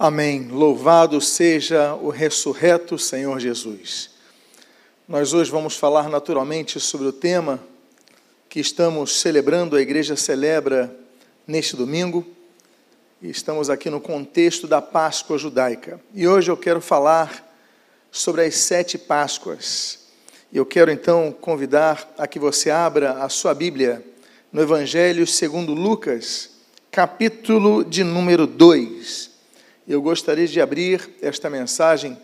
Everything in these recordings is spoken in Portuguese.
Amém. Louvado seja o ressurreto Senhor Jesus. Nós hoje vamos falar naturalmente sobre o tema que estamos celebrando, a igreja celebra neste domingo. Estamos aqui no contexto da Páscoa judaica. E hoje eu quero falar sobre as sete Páscoas. E eu quero então convidar a que você abra a sua Bíblia no Evangelho segundo Lucas, capítulo de número 2 eu gostaria de abrir esta mensagem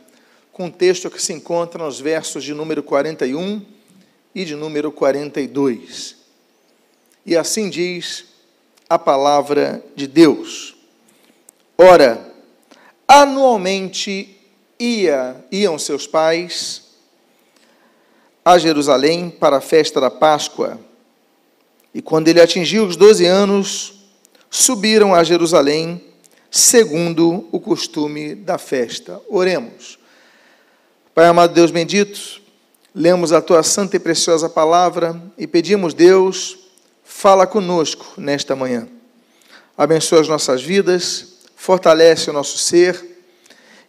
com um texto que se encontra nos versos de número 41 e de número 42. E assim diz a palavra de Deus. Ora, anualmente ia, iam seus pais a Jerusalém para a festa da Páscoa. E quando ele atingiu os doze anos, subiram a Jerusalém segundo o costume da festa. Oremos. Pai amado Deus bendito, lemos a tua santa e preciosa palavra e pedimos, Deus, fala conosco nesta manhã. Abençoa as nossas vidas, fortalece o nosso ser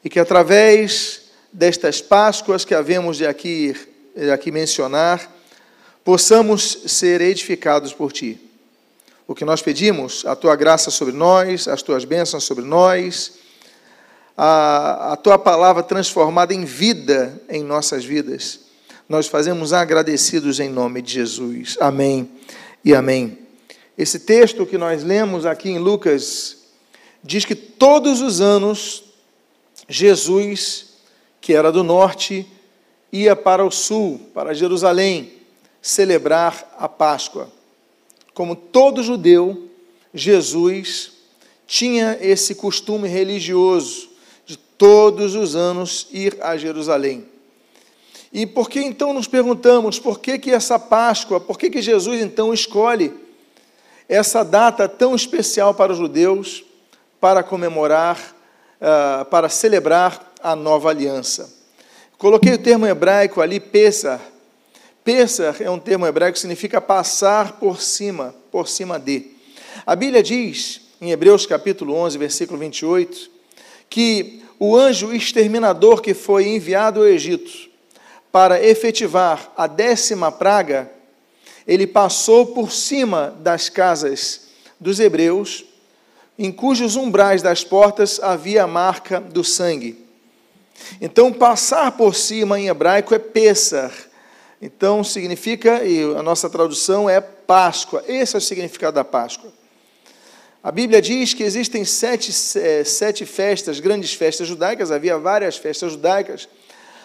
e que através destas Páscoas que havemos de aqui, de aqui mencionar, possamos ser edificados por Ti o que nós pedimos, a tua graça sobre nós, as tuas bênçãos sobre nós, a, a tua palavra transformada em vida em nossas vidas. Nós fazemos agradecidos em nome de Jesus. Amém e amém. Esse texto que nós lemos aqui em Lucas diz que todos os anos Jesus, que era do norte, ia para o sul, para Jerusalém, celebrar a Páscoa como todo judeu, Jesus tinha esse costume religioso de todos os anos ir a Jerusalém. E por que então nos perguntamos por que, que essa Páscoa, por que, que Jesus então escolhe essa data tão especial para os judeus para comemorar, uh, para celebrar a nova aliança? Coloquei o termo hebraico ali, Pesach, Pesach é um termo hebraico que significa passar por cima, por cima de. A Bíblia diz, em Hebreus capítulo 11, versículo 28, que o anjo exterminador que foi enviado ao Egito para efetivar a décima praga, ele passou por cima das casas dos hebreus, em cujos umbrais das portas havia a marca do sangue. Então, passar por cima em hebraico é Pesach, então significa, e a nossa tradução é Páscoa. Esse é o significado da Páscoa. A Bíblia diz que existem sete, é, sete festas, grandes festas judaicas, havia várias festas judaicas,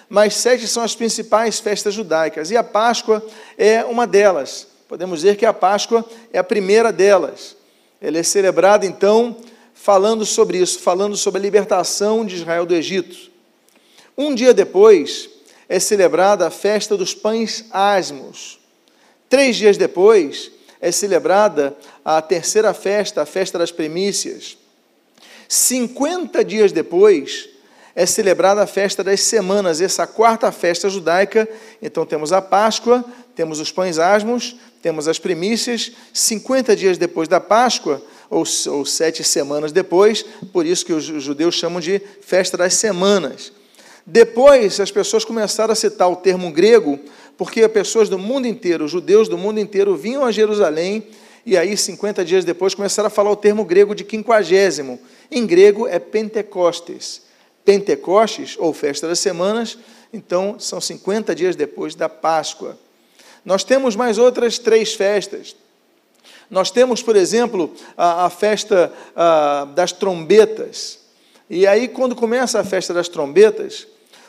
mas sete são as principais festas judaicas, e a Páscoa é uma delas. Podemos dizer que a Páscoa é a primeira delas. Ela é celebrada, então, falando sobre isso, falando sobre a libertação de Israel do Egito. Um dia depois, é celebrada a festa dos pães asmos. Três dias depois, é celebrada a terceira festa, a festa das primícias. Cinquenta dias depois, é celebrada a festa das semanas, essa quarta festa judaica. Então temos a Páscoa, temos os pães asmos, temos as primícias. Cinquenta dias depois da Páscoa, ou, ou sete semanas depois, por isso que os judeus chamam de festa das semanas. Depois, as pessoas começaram a citar o termo grego, porque pessoas do mundo inteiro, judeus do mundo inteiro, vinham a Jerusalém e aí, 50 dias depois, começaram a falar o termo grego de quinquagésimo. Em grego é Pentecostes. Pentecostes, ou Festa das Semanas, então são 50 dias depois da Páscoa. Nós temos mais outras três festas. Nós temos, por exemplo, a, a festa a, das trombetas. E aí, quando começa a festa das trombetas,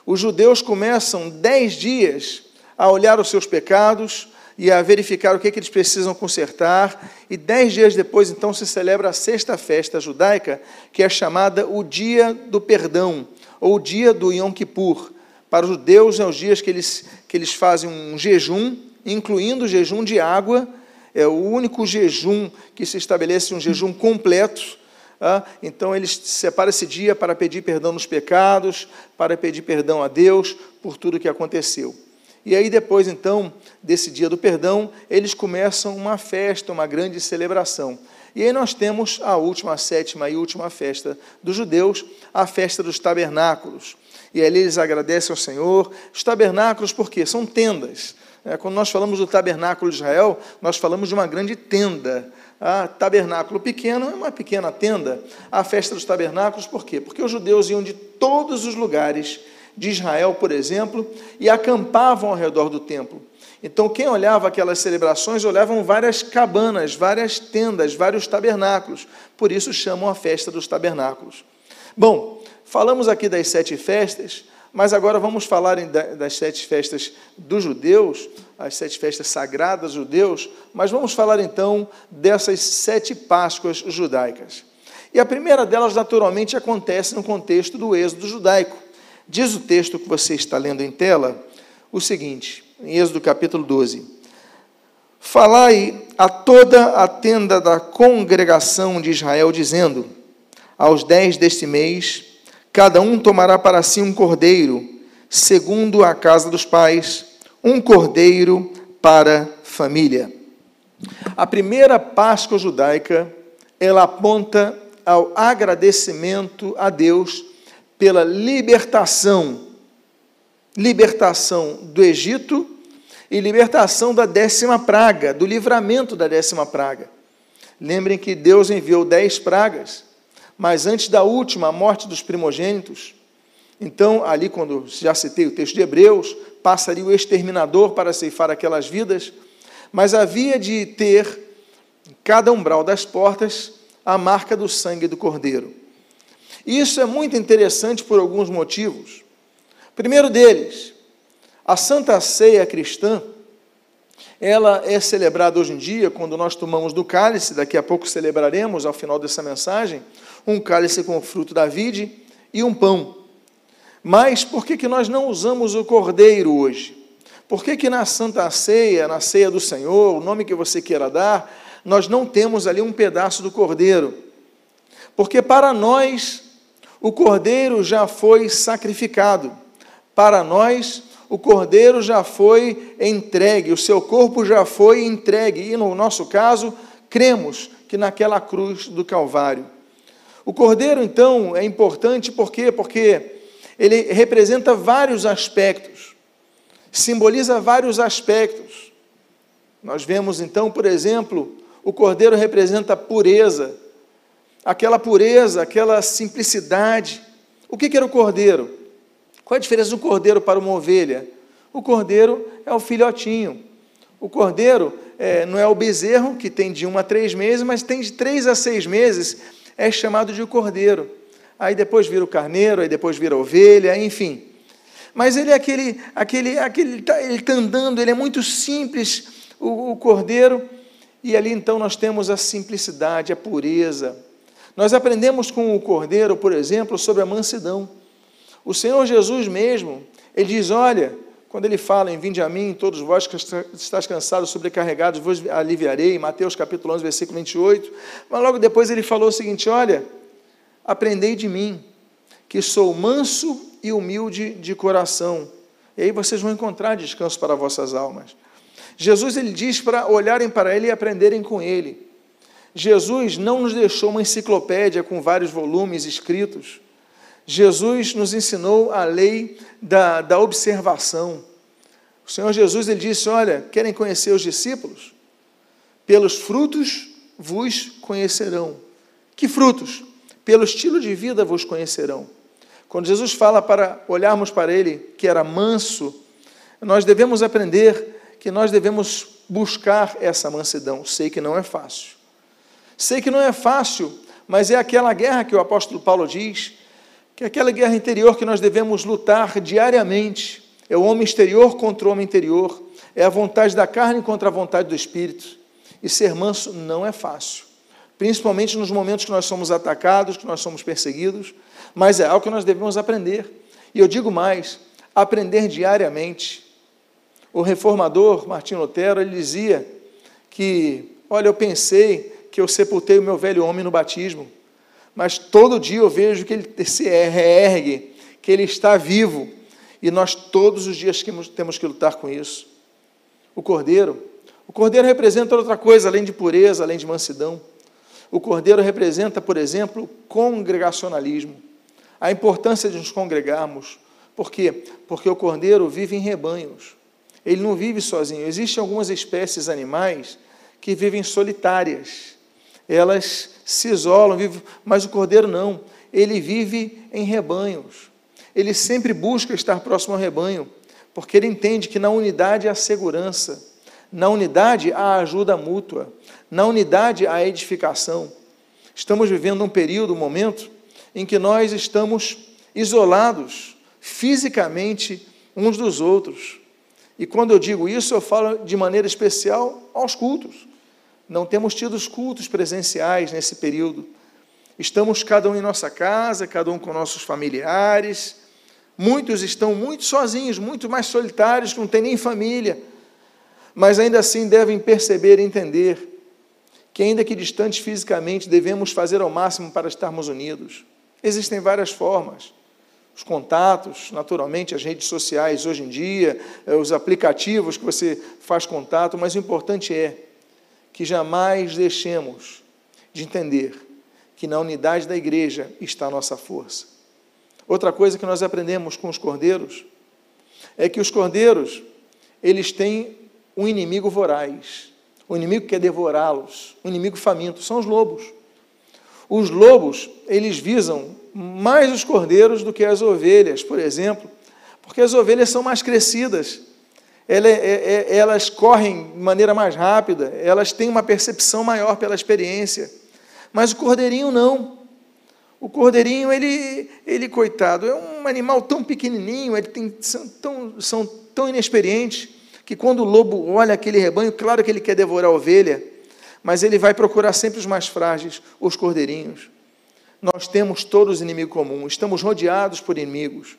os judeus começam dez dias a olhar os seus pecados e a verificar o que, é que eles precisam consertar, e dez dias depois, então, se celebra a sexta festa judaica, que é chamada o Dia do Perdão, ou o Dia do Yom Kippur. Para os judeus, é os dias que eles, que eles fazem um jejum, incluindo o jejum de água, é o único jejum que se estabelece um jejum completo, então eles separam esse dia para pedir perdão nos pecados, para pedir perdão a Deus por tudo que aconteceu. E aí, depois, então, desse dia do perdão, eles começam uma festa, uma grande celebração. E aí nós temos a última, a sétima e última festa dos judeus, a festa dos tabernáculos. E ali eles agradecem ao Senhor. Os tabernáculos, por quê? São tendas. É, quando nós falamos do tabernáculo de Israel, nós falamos de uma grande tenda. A tabernáculo pequeno é uma pequena tenda. A festa dos tabernáculos, por quê? Porque os judeus iam de todos os lugares de Israel, por exemplo, e acampavam ao redor do templo. Então, quem olhava aquelas celebrações, olhavam várias cabanas, várias tendas, vários tabernáculos. Por isso chamam a festa dos tabernáculos. Bom, falamos aqui das sete festas, mas agora vamos falar das sete festas dos judeus, as sete festas sagradas judeus, mas vamos falar então dessas sete Páscoas judaicas. E a primeira delas, naturalmente, acontece no contexto do êxodo judaico. Diz o texto que você está lendo em tela o seguinte: em Êxodo capítulo 12. Falai a toda a tenda da congregação de Israel, dizendo: Aos dez deste mês, cada um tomará para si um cordeiro, segundo a casa dos pais, um cordeiro para família. A primeira Páscoa judaica, ela aponta ao agradecimento a Deus pela libertação libertação do Egito e libertação da décima praga, do livramento da décima praga. Lembrem que Deus enviou dez pragas, mas antes da última, a morte dos primogênitos. Então, ali, quando já citei o texto de Hebreus, passaria o exterminador para ceifar aquelas vidas, mas havia de ter, em cada umbral das portas, a marca do sangue do cordeiro. Isso é muito interessante por alguns motivos. Primeiro deles, a Santa Ceia cristã, ela é celebrada hoje em dia quando nós tomamos do cálice, daqui a pouco celebraremos ao final dessa mensagem, um cálice com o fruto da vide e um pão. Mas por que, que nós não usamos o cordeiro hoje? Por que, que na Santa Ceia, na Ceia do Senhor, o nome que você queira dar, nós não temos ali um pedaço do cordeiro? Porque para nós o cordeiro já foi sacrificado. Para nós, o cordeiro já foi entregue, o seu corpo já foi entregue, e no nosso caso, cremos que naquela cruz do Calvário. O cordeiro, então, é importante por quê? Porque ele representa vários aspectos, simboliza vários aspectos. Nós vemos, então, por exemplo, o cordeiro representa a pureza, aquela pureza, aquela simplicidade. O que era o cordeiro? Qual a diferença do cordeiro para uma ovelha? O cordeiro é o filhotinho. O cordeiro é, não é o bezerro, que tem de um a três meses, mas tem de três a seis meses, é chamado de cordeiro. Aí depois vira o carneiro, aí depois vira a ovelha, enfim. Mas ele é aquele, aquele, aquele ele está tá andando, ele é muito simples, o, o cordeiro, e ali então nós temos a simplicidade, a pureza. Nós aprendemos com o cordeiro, por exemplo, sobre a mansidão. O Senhor Jesus mesmo, ele diz: Olha, quando ele fala em Vinde a mim, todos vós que estáis cansados, sobrecarregados, vos aliviarei, Mateus capítulo 11, versículo 28. Mas logo depois ele falou o seguinte: Olha, aprendei de mim, que sou manso e humilde de coração. E aí vocês vão encontrar descanso para vossas almas. Jesus ele diz para olharem para ele e aprenderem com ele. Jesus não nos deixou uma enciclopédia com vários volumes escritos. Jesus nos ensinou a lei da, da observação. O Senhor Jesus ele disse: Olha, querem conhecer os discípulos? Pelos frutos vos conhecerão. Que frutos? Pelo estilo de vida vos conhecerão. Quando Jesus fala para olharmos para ele, que era manso, nós devemos aprender que nós devemos buscar essa mansidão. Sei que não é fácil. Sei que não é fácil, mas é aquela guerra que o apóstolo Paulo diz que é aquela guerra interior que nós devemos lutar diariamente. É o homem exterior contra o homem interior, é a vontade da carne contra a vontade do espírito. E ser manso não é fácil, principalmente nos momentos que nós somos atacados, que nós somos perseguidos, mas é algo que nós devemos aprender. E eu digo mais, aprender diariamente. O reformador Martim Lutero, ele dizia que, olha, eu pensei que eu sepultei o meu velho homem no batismo, mas todo dia eu vejo que ele se reergue, que ele está vivo, e nós todos os dias temos que lutar com isso. O cordeiro, o cordeiro representa outra coisa, além de pureza, além de mansidão. O cordeiro representa, por exemplo, congregacionalismo, a importância de nos congregarmos. Por quê? Porque o cordeiro vive em rebanhos. Ele não vive sozinho. Existem algumas espécies animais que vivem solitárias. Elas se isolam, vivem, mas o cordeiro não. Ele vive em rebanhos. Ele sempre busca estar próximo ao rebanho, porque ele entende que na unidade há segurança, na unidade há ajuda mútua, na unidade há edificação. Estamos vivendo um período, um momento, em que nós estamos isolados fisicamente uns dos outros. E quando eu digo isso, eu falo de maneira especial aos cultos. Não temos tido os cultos presenciais nesse período. Estamos cada um em nossa casa, cada um com nossos familiares. Muitos estão muito sozinhos, muito mais solitários, que não têm nem família. Mas ainda assim devem perceber e entender que, ainda que distantes fisicamente, devemos fazer ao máximo para estarmos unidos. Existem várias formas. Os contatos, naturalmente, as redes sociais hoje em dia, eh, os aplicativos que você faz contato, mas o importante é que jamais deixemos de entender que na unidade da igreja está a nossa força. Outra coisa que nós aprendemos com os cordeiros é que os cordeiros, eles têm um inimigo voraz o inimigo quer devorá-los, o inimigo faminto, são os lobos. Os lobos, eles visam mais os cordeiros do que as ovelhas, por exemplo, porque as ovelhas são mais crescidas, é, é, elas correm de maneira mais rápida, elas têm uma percepção maior pela experiência, mas o cordeirinho não. O cordeirinho, ele, ele coitado, é um animal tão pequenininho, ele tem, são, tão, são tão inexperientes, que quando o lobo olha aquele rebanho, claro que ele quer devorar a ovelha, mas ele vai procurar sempre os mais frágeis, os cordeirinhos. Nós temos todos inimigo comum, estamos rodeados por inimigos.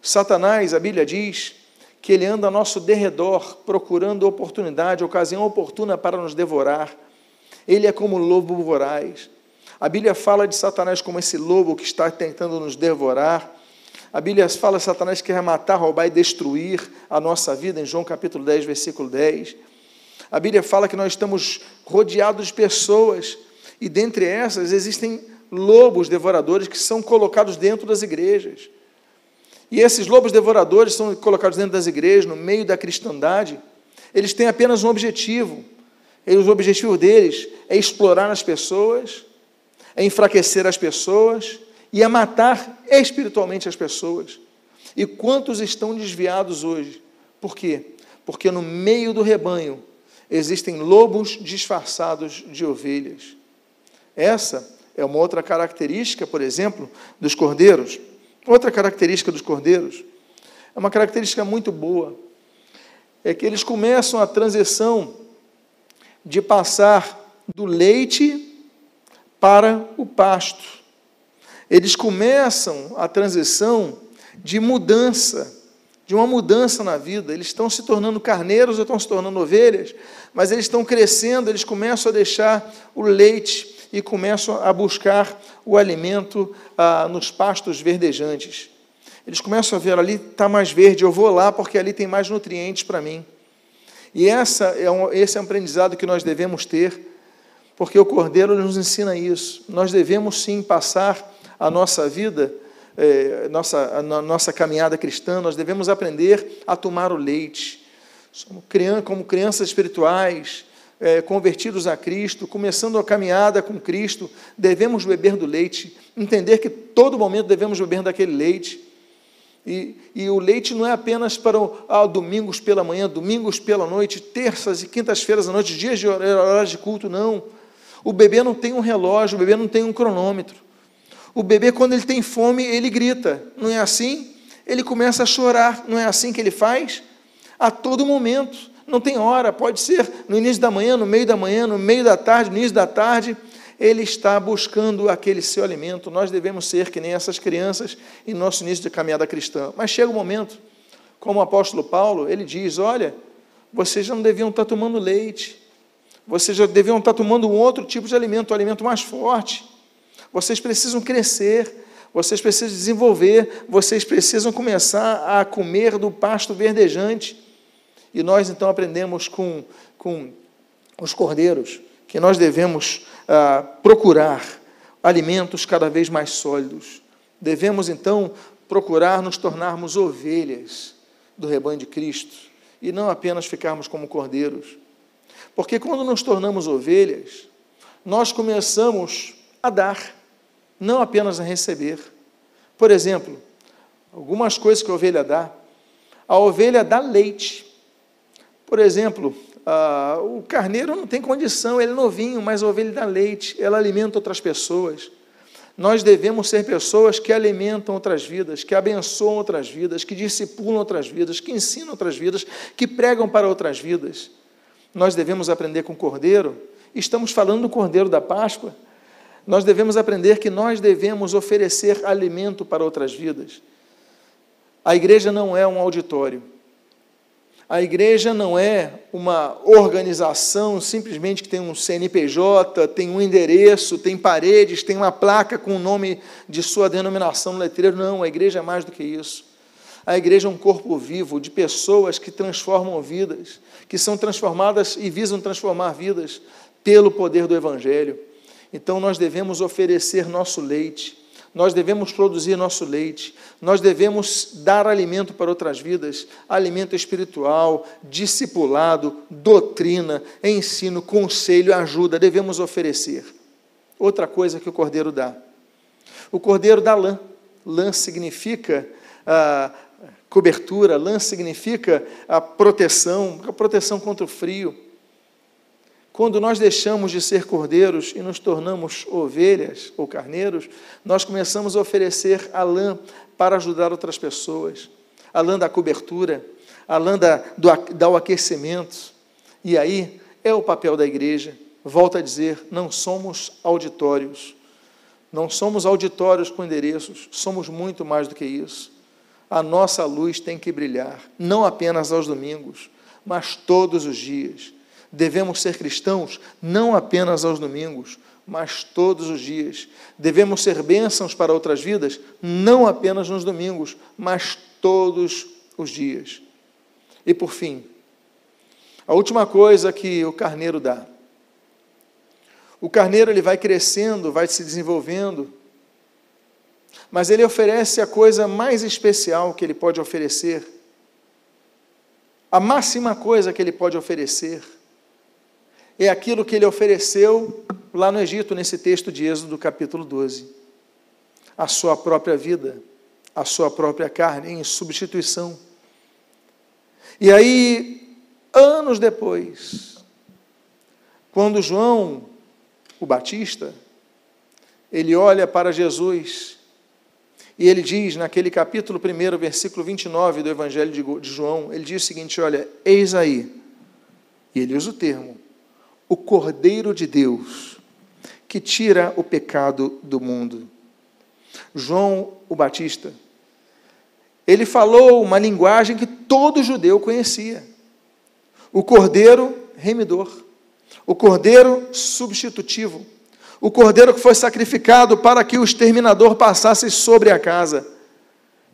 Satanás, a Bíblia diz, que ele anda ao nosso derredor, procurando oportunidade, ocasião oportuna para nos devorar. Ele é como lobo voraz. A Bíblia fala de Satanás como esse lobo que está tentando nos devorar. A Bíblia fala que Satanás quer matar, roubar e destruir a nossa vida, em João capítulo 10, versículo 10. A Bíblia fala que nós estamos rodeados de pessoas, e dentre essas existem lobos devoradores que são colocados dentro das igrejas. E esses lobos devoradores são colocados dentro das igrejas, no meio da cristandade. Eles têm apenas um objetivo. E o objetivo deles é explorar as pessoas, é enfraquecer as pessoas, e a matar espiritualmente as pessoas. E quantos estão desviados hoje? Por quê? Porque no meio do rebanho existem lobos disfarçados de ovelhas. Essa é uma outra característica, por exemplo, dos cordeiros. Outra característica dos cordeiros é uma característica muito boa. É que eles começam a transição de passar do leite para o pasto eles começam a transição de mudança, de uma mudança na vida. Eles estão se tornando carneiros ou estão se tornando ovelhas, mas eles estão crescendo, eles começam a deixar o leite e começam a buscar o alimento ah, nos pastos verdejantes. Eles começam a ver ali está mais verde, eu vou lá porque ali tem mais nutrientes para mim. E essa é um, esse é um aprendizado que nós devemos ter, porque o Cordeiro nos ensina isso. Nós devemos sim passar a nossa vida, é, nossa, nossa caminhada cristã, nós devemos aprender a tomar o leite. Somos criança, como crianças espirituais, é, convertidos a Cristo, começando a caminhada com Cristo, devemos beber do leite, entender que todo momento devemos beber daquele leite. E, e, o leite não é apenas para o, ah, domingos pela manhã, domingos pela noite, terças e quintas-feiras à noite, dias de horários de culto, não. O bebê não tem um relógio, o bebê não tem um cronômetro. O bebê, quando ele tem fome, ele grita, não é assim? Ele começa a chorar, não é assim que ele faz? A todo momento, não tem hora, pode ser no início da manhã, no meio da manhã, no meio da tarde, no início da tarde, ele está buscando aquele seu alimento. Nós devemos ser que nem essas crianças em nosso início de caminhada cristã. Mas chega o um momento, como o apóstolo Paulo, ele diz: Olha, vocês já não deviam estar tomando leite, vocês já deviam estar tomando um outro tipo de alimento, um alimento mais forte. Vocês precisam crescer, vocês precisam desenvolver, vocês precisam começar a comer do pasto verdejante. E nós então aprendemos com, com os cordeiros que nós devemos ah, procurar alimentos cada vez mais sólidos. Devemos então procurar nos tornarmos ovelhas do rebanho de Cristo e não apenas ficarmos como cordeiros. Porque quando nos tornamos ovelhas, nós começamos a dar, não apenas a receber. Por exemplo, algumas coisas que a ovelha dá. A ovelha dá leite. Por exemplo, o carneiro não tem condição, ele é novinho, mas a ovelha dá leite, ela alimenta outras pessoas. Nós devemos ser pessoas que alimentam outras vidas, que abençoam outras vidas, que discipulam outras vidas, que ensinam outras vidas, que pregam para outras vidas. Nós devemos aprender com o Cordeiro, estamos falando do Cordeiro da Páscoa. Nós devemos aprender que nós devemos oferecer alimento para outras vidas. A igreja não é um auditório. A igreja não é uma organização simplesmente que tem um CNPJ, tem um endereço, tem paredes, tem uma placa com o nome de sua denominação no letreiro. Não, a igreja é mais do que isso. A igreja é um corpo vivo de pessoas que transformam vidas, que são transformadas e visam transformar vidas pelo poder do Evangelho. Então nós devemos oferecer nosso leite nós devemos produzir nosso leite, nós devemos dar alimento para outras vidas, alimento espiritual, discipulado, doutrina, ensino, conselho, ajuda, devemos oferecer. Outra coisa que o cordeiro dá. O cordeiro dá lã. Lã significa ah, cobertura, lã significa a proteção, a proteção contra o frio. Quando nós deixamos de ser cordeiros e nos tornamos ovelhas ou carneiros, nós começamos a oferecer a lã para ajudar outras pessoas, a lã da cobertura, a lã da, do, do aquecimento. E aí é o papel da igreja. Volto a dizer, não somos auditórios. Não somos auditórios com endereços, somos muito mais do que isso. A nossa luz tem que brilhar, não apenas aos domingos, mas todos os dias Devemos ser cristãos não apenas aos domingos, mas todos os dias. Devemos ser bênçãos para outras vidas, não apenas nos domingos, mas todos os dias. E por fim, a última coisa que o carneiro dá. O carneiro ele vai crescendo, vai se desenvolvendo, mas ele oferece a coisa mais especial que ele pode oferecer, a máxima coisa que ele pode oferecer, é aquilo que ele ofereceu lá no Egito, nesse texto de Êxodo, capítulo 12. A sua própria vida, a sua própria carne, em substituição. E aí, anos depois, quando João, o Batista, ele olha para Jesus e ele diz, naquele capítulo 1, versículo 29 do Evangelho de João, ele diz o seguinte: Olha, eis aí, e ele usa o termo, o Cordeiro de Deus, que tira o pecado do mundo. João o Batista, ele falou uma linguagem que todo judeu conhecia. O Cordeiro remidor, o Cordeiro substitutivo, o Cordeiro que foi sacrificado para que o exterminador passasse sobre a casa.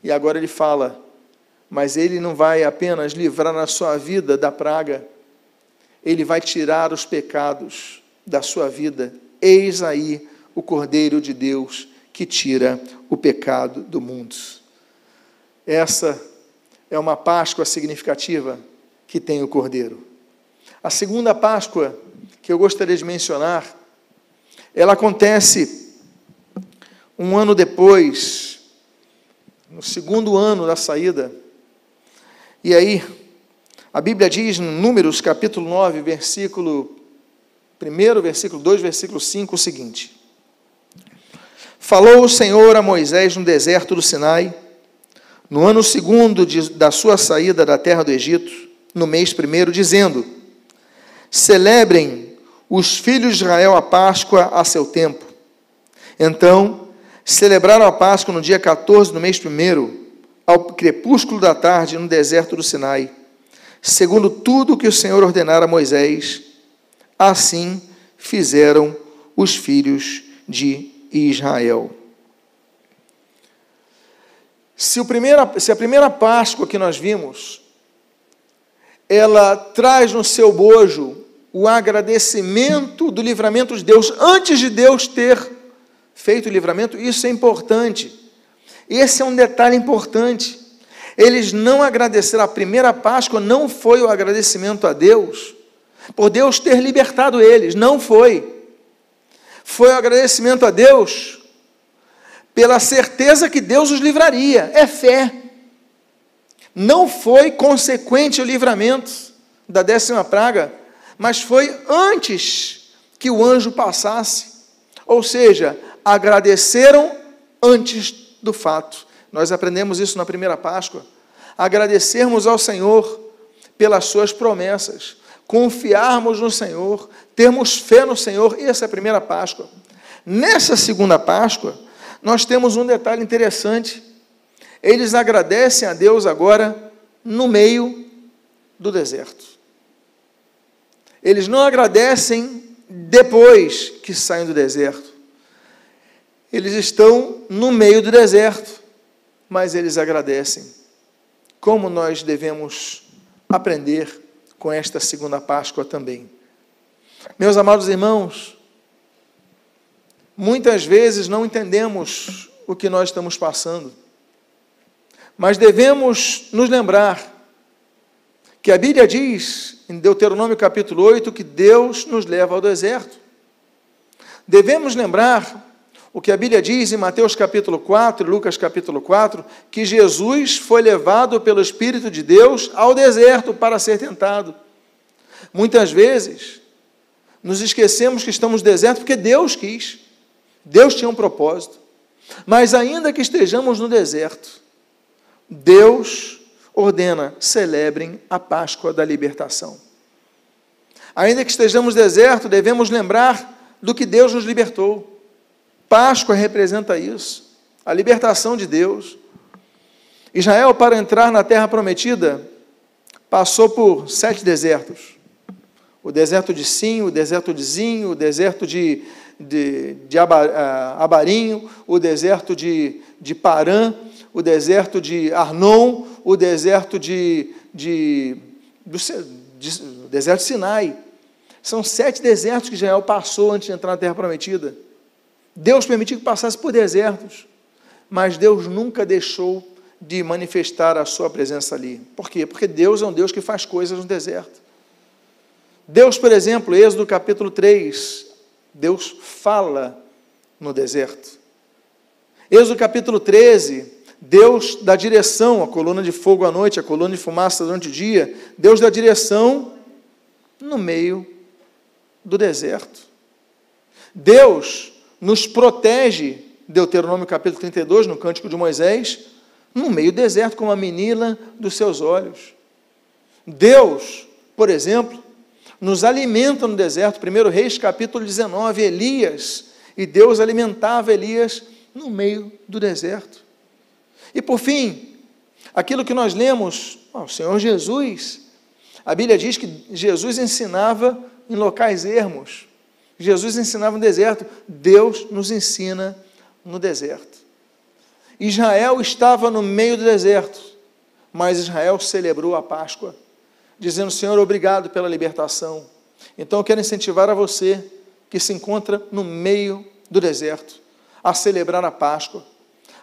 E agora ele fala, mas ele não vai apenas livrar a sua vida da praga, ele vai tirar os pecados da sua vida. Eis aí o Cordeiro de Deus que tira o pecado do mundo. Essa é uma Páscoa significativa que tem o Cordeiro. A segunda Páscoa que eu gostaria de mencionar, ela acontece um ano depois, no segundo ano da saída. E aí, a Bíblia diz em Números capítulo 9, versículo 1, versículo 2, versículo 5 o seguinte: Falou o Senhor a Moisés no deserto do Sinai, no ano segundo de, da sua saída da terra do Egito, no mês primeiro, dizendo: Celebrem os filhos de Israel a Páscoa a seu tempo. Então, celebraram a Páscoa no dia 14 do mês primeiro, ao crepúsculo da tarde, no deserto do Sinai segundo tudo que o Senhor ordenara a Moisés, assim fizeram os filhos de Israel. Se, primeira, se a primeira Páscoa que nós vimos, ela traz no seu bojo o agradecimento do livramento de Deus antes de Deus ter feito o livramento, isso é importante. Esse é um detalhe importante. Eles não agradeceram, a primeira Páscoa não foi o agradecimento a Deus, por Deus ter libertado eles, não foi. Foi o agradecimento a Deus pela certeza que Deus os livraria, é fé. Não foi consequente o livramento da décima praga, mas foi antes que o anjo passasse. Ou seja, agradeceram antes do fato. Nós aprendemos isso na primeira Páscoa. Agradecermos ao Senhor pelas suas promessas, confiarmos no Senhor, termos fé no Senhor, essa é a primeira Páscoa. Nessa segunda Páscoa, nós temos um detalhe interessante. Eles agradecem a Deus agora no meio do deserto. Eles não agradecem depois que saem do deserto. Eles estão no meio do deserto, mas eles agradecem. Como nós devemos aprender com esta segunda Páscoa também. Meus amados irmãos, muitas vezes não entendemos o que nós estamos passando, mas devemos nos lembrar que a Bíblia diz, em Deuteronômio capítulo 8, que Deus nos leva ao deserto. Devemos lembrar o que a Bíblia diz em Mateus capítulo 4, Lucas capítulo 4, que Jesus foi levado pelo Espírito de Deus ao deserto para ser tentado. Muitas vezes, nos esquecemos que estamos no deserto porque Deus quis, Deus tinha um propósito. Mas ainda que estejamos no deserto, Deus ordena: celebrem a Páscoa da libertação. Ainda que estejamos no deserto, devemos lembrar do que Deus nos libertou. Páscoa representa isso, a libertação de Deus. Israel, para entrar na terra prometida, passou por sete desertos: o deserto de Sim, o deserto de Zinho, o deserto de, de, de ah, Abarinho, o deserto de, de Parã, o deserto de Arnon, o deserto de, de, de, deserto de Sinai. São sete desertos que Israel passou antes de entrar na terra prometida. Deus permitiu que passasse por desertos, mas Deus nunca deixou de manifestar a sua presença ali. Por quê? Porque Deus é um Deus que faz coisas no deserto. Deus, por exemplo, Êxodo capítulo 3, Deus fala no deserto. Êxodo capítulo 13, Deus dá direção, a coluna de fogo à noite, a coluna de fumaça durante o dia. Deus dá direção no meio do deserto. Deus nos protege, Deuteronômio capítulo 32, no Cântico de Moisés, no meio do deserto, como a menina dos seus olhos. Deus, por exemplo, nos alimenta no deserto, 1 Reis capítulo 19, Elias, e Deus alimentava Elias no meio do deserto. E por fim, aquilo que nós lemos, o Senhor Jesus, a Bíblia diz que Jesus ensinava em locais ermos. Jesus ensinava no deserto, Deus nos ensina no deserto. Israel estava no meio do deserto, mas Israel celebrou a Páscoa, dizendo: Senhor, obrigado pela libertação. Então eu quero incentivar a você que se encontra no meio do deserto a celebrar a Páscoa.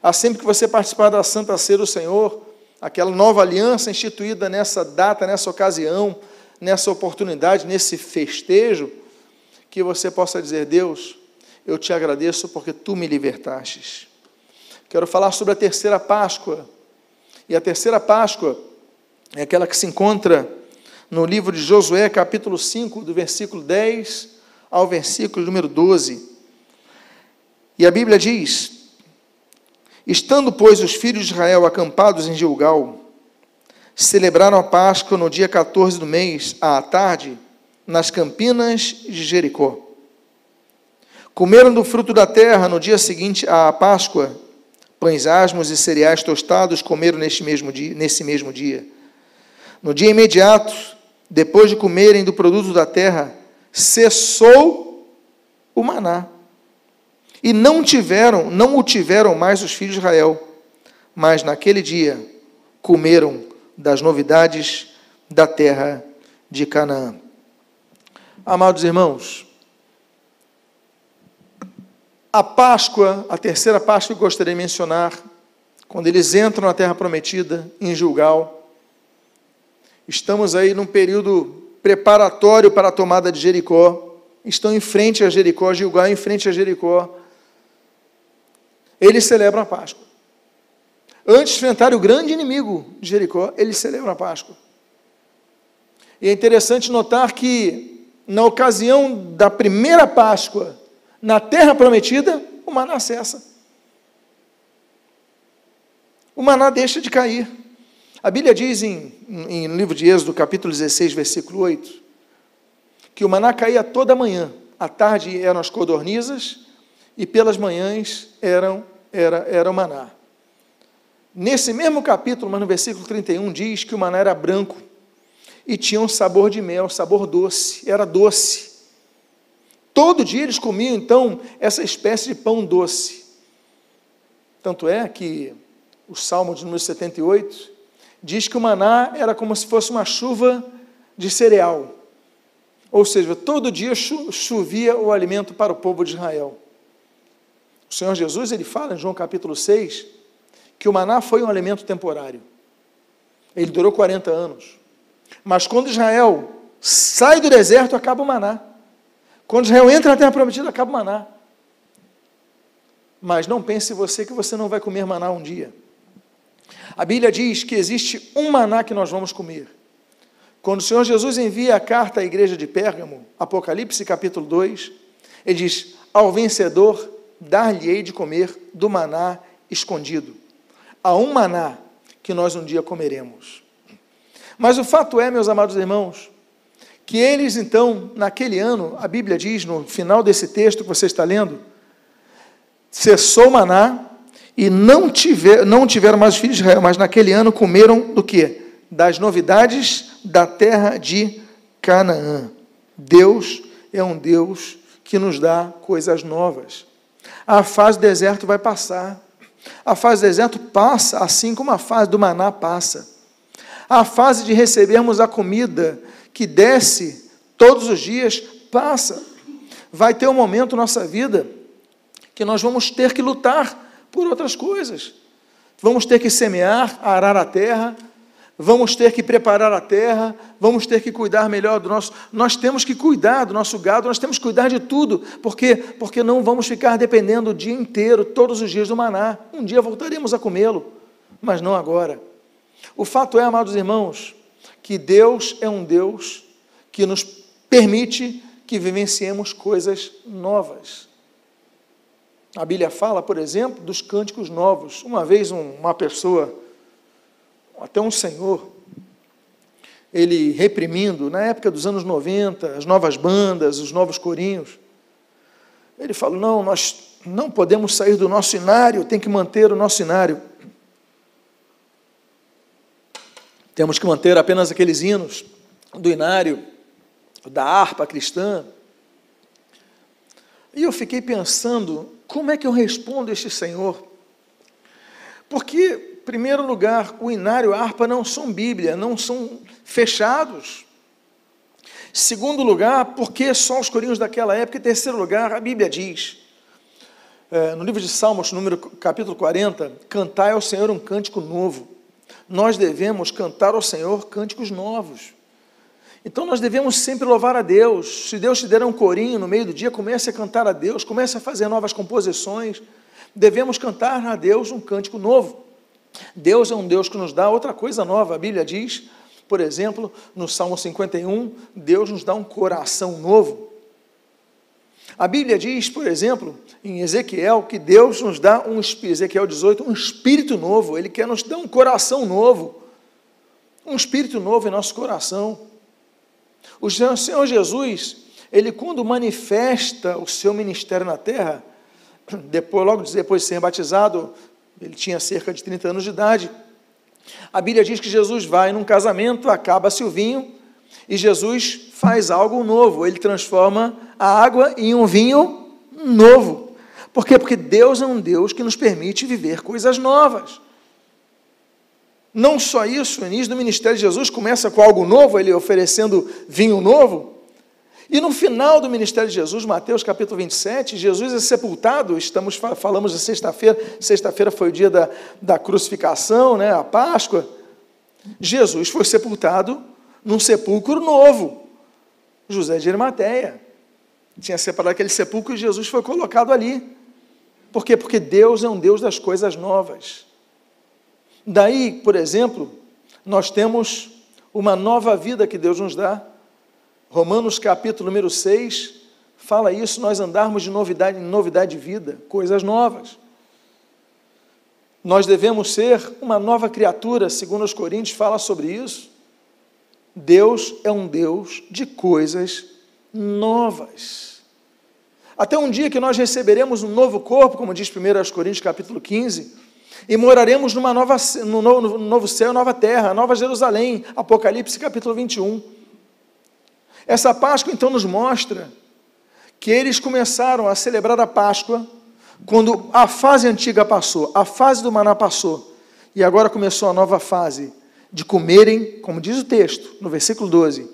A sempre que você participar da Santa Ceia do Senhor, aquela nova aliança instituída nessa data, nessa ocasião, nessa oportunidade, nesse festejo, que você possa dizer: Deus, eu te agradeço porque tu me libertastes. Quero falar sobre a terceira Páscoa. E a terceira Páscoa é aquela que se encontra no livro de Josué, capítulo 5, do versículo 10 ao versículo número 12. E a Bíblia diz: Estando, pois, os filhos de Israel acampados em Gilgal, celebraram a Páscoa no dia 14 do mês, à tarde, nas campinas de Jericó. Comeram do fruto da terra no dia seguinte à Páscoa, pães asmos e cereais tostados comeram neste mesmo dia, nesse mesmo dia. No dia imediato, depois de comerem do produto da terra, cessou o maná. E não tiveram, não o tiveram mais os filhos de Israel, mas naquele dia comeram das novidades da terra de Canaã. Amados irmãos, a Páscoa, a terceira Páscoa que gostaria de mencionar, quando eles entram na Terra Prometida, em Gilgal, estamos aí num período preparatório para a tomada de Jericó, estão em frente a Jericó, Gilgal em frente a Jericó, eles celebram a Páscoa. Antes de enfrentar o grande inimigo de Jericó, eles celebram a Páscoa. E é interessante notar que, na ocasião da primeira Páscoa, na terra prometida, o maná cessa. O maná deixa de cair. A Bíblia diz em, em, livro de Êxodo, capítulo 16, versículo 8, que o maná caía toda manhã. À tarde eram as codornizas e pelas manhãs eram, era, era o maná. Nesse mesmo capítulo, mas no versículo 31, diz que o maná era branco e tinha um sabor de mel, sabor doce, era doce. Todo dia eles comiam, então, essa espécie de pão doce. Tanto é que o Salmo de número 78 diz que o maná era como se fosse uma chuva de cereal. Ou seja, todo dia chovia o alimento para o povo de Israel. O Senhor Jesus, ele fala em João capítulo 6, que o maná foi um alimento temporário. Ele durou 40 anos. Mas quando Israel sai do deserto, acaba o maná. Quando Israel entra na terra prometida, acaba o maná. Mas não pense você que você não vai comer maná um dia. A Bíblia diz que existe um maná que nós vamos comer. Quando o Senhor Jesus envia a carta à igreja de Pérgamo, Apocalipse capítulo 2, ele diz: Ao vencedor dar-lhe-ei de comer do maná escondido. Há um maná que nós um dia comeremos. Mas o fato é, meus amados irmãos, que eles então, naquele ano, a Bíblia diz no final desse texto que você está lendo, cessou maná e não, tiver, não tiveram mais os filhos de Israel, mas naquele ano comeram do que? Das novidades da terra de Canaã. Deus é um Deus que nos dá coisas novas. A fase do deserto vai passar. A fase do deserto passa, assim como a fase do maná passa. A fase de recebermos a comida que desce todos os dias passa. Vai ter um momento na nossa vida que nós vamos ter que lutar por outras coisas. Vamos ter que semear, arar a terra, vamos ter que preparar a terra, vamos ter que cuidar melhor do nosso. Nós temos que cuidar do nosso gado, nós temos que cuidar de tudo, porque porque não vamos ficar dependendo o dia inteiro, todos os dias do maná. Um dia voltaremos a comê-lo, mas não agora. O fato é, amados irmãos, que Deus é um Deus que nos permite que vivenciemos coisas novas. A Bíblia fala, por exemplo, dos cânticos novos. Uma vez uma pessoa, até um senhor, ele reprimindo, na época dos anos 90, as novas bandas, os novos corinhos, ele falou: não, nós não podemos sair do nosso cenário, tem que manter o nosso cenário. Temos que manter apenas aqueles hinos do inário, da harpa cristã. E eu fiquei pensando, como é que eu respondo este Senhor? Porque, em primeiro lugar, o inário e a harpa não são Bíblia, não são fechados. Segundo lugar, porque só os corinhos daquela época. E terceiro lugar, a Bíblia diz, é, no livro de Salmos, número capítulo 40, cantai ao Senhor um cântico novo nós devemos cantar ao Senhor cânticos novos. Então nós devemos sempre louvar a Deus. Se Deus te der um corinho no meio do dia, comece a cantar a Deus, comece a fazer novas composições. Devemos cantar a Deus um cântico novo. Deus é um Deus que nos dá outra coisa nova. A Bíblia diz, por exemplo, no Salmo 51, Deus nos dá um coração novo. A Bíblia diz, por exemplo, em Ezequiel, que Deus nos dá um Ezequiel 18, um espírito novo, Ele quer nos dar um coração novo, um espírito novo em nosso coração. O Senhor Jesus, Ele quando manifesta o seu ministério na terra, depois, logo depois de ser batizado, ele tinha cerca de 30 anos de idade. A Bíblia diz que Jesus vai num casamento, acaba-se o vinho, e Jesus faz algo novo, ele transforma a água em um vinho novo. Por quê? Porque Deus é um Deus que nos permite viver coisas novas. Não só isso, o início do ministério de Jesus começa com algo novo, ele oferecendo vinho novo, E no final do ministério de Jesus, Mateus capítulo 27, Jesus é sepultado, estamos falamos de sexta-feira, sexta-feira foi o dia da, da crucificação, né, a Páscoa. Jesus foi sepultado num sepulcro novo. José de Arimateia tinha separado aquele sepulcro e Jesus foi colocado ali. Por quê? Porque Deus é um Deus das coisas novas. Daí, por exemplo, nós temos uma nova vida que Deus nos dá. Romanos capítulo número 6 fala isso, nós andarmos de novidade em novidade de vida, coisas novas. Nós devemos ser uma nova criatura, segundo os Coríntios fala sobre isso. Deus é um Deus de coisas novas. Até um dia que nós receberemos um novo corpo, como diz 1 Coríntios capítulo 15, e moraremos numa nova, no novo céu, nova terra, nova Jerusalém, Apocalipse capítulo 21. Essa Páscoa então nos mostra que eles começaram a celebrar a Páscoa quando a fase antiga passou, a fase do maná passou, e agora começou a nova fase de comerem, como diz o texto, no versículo 12,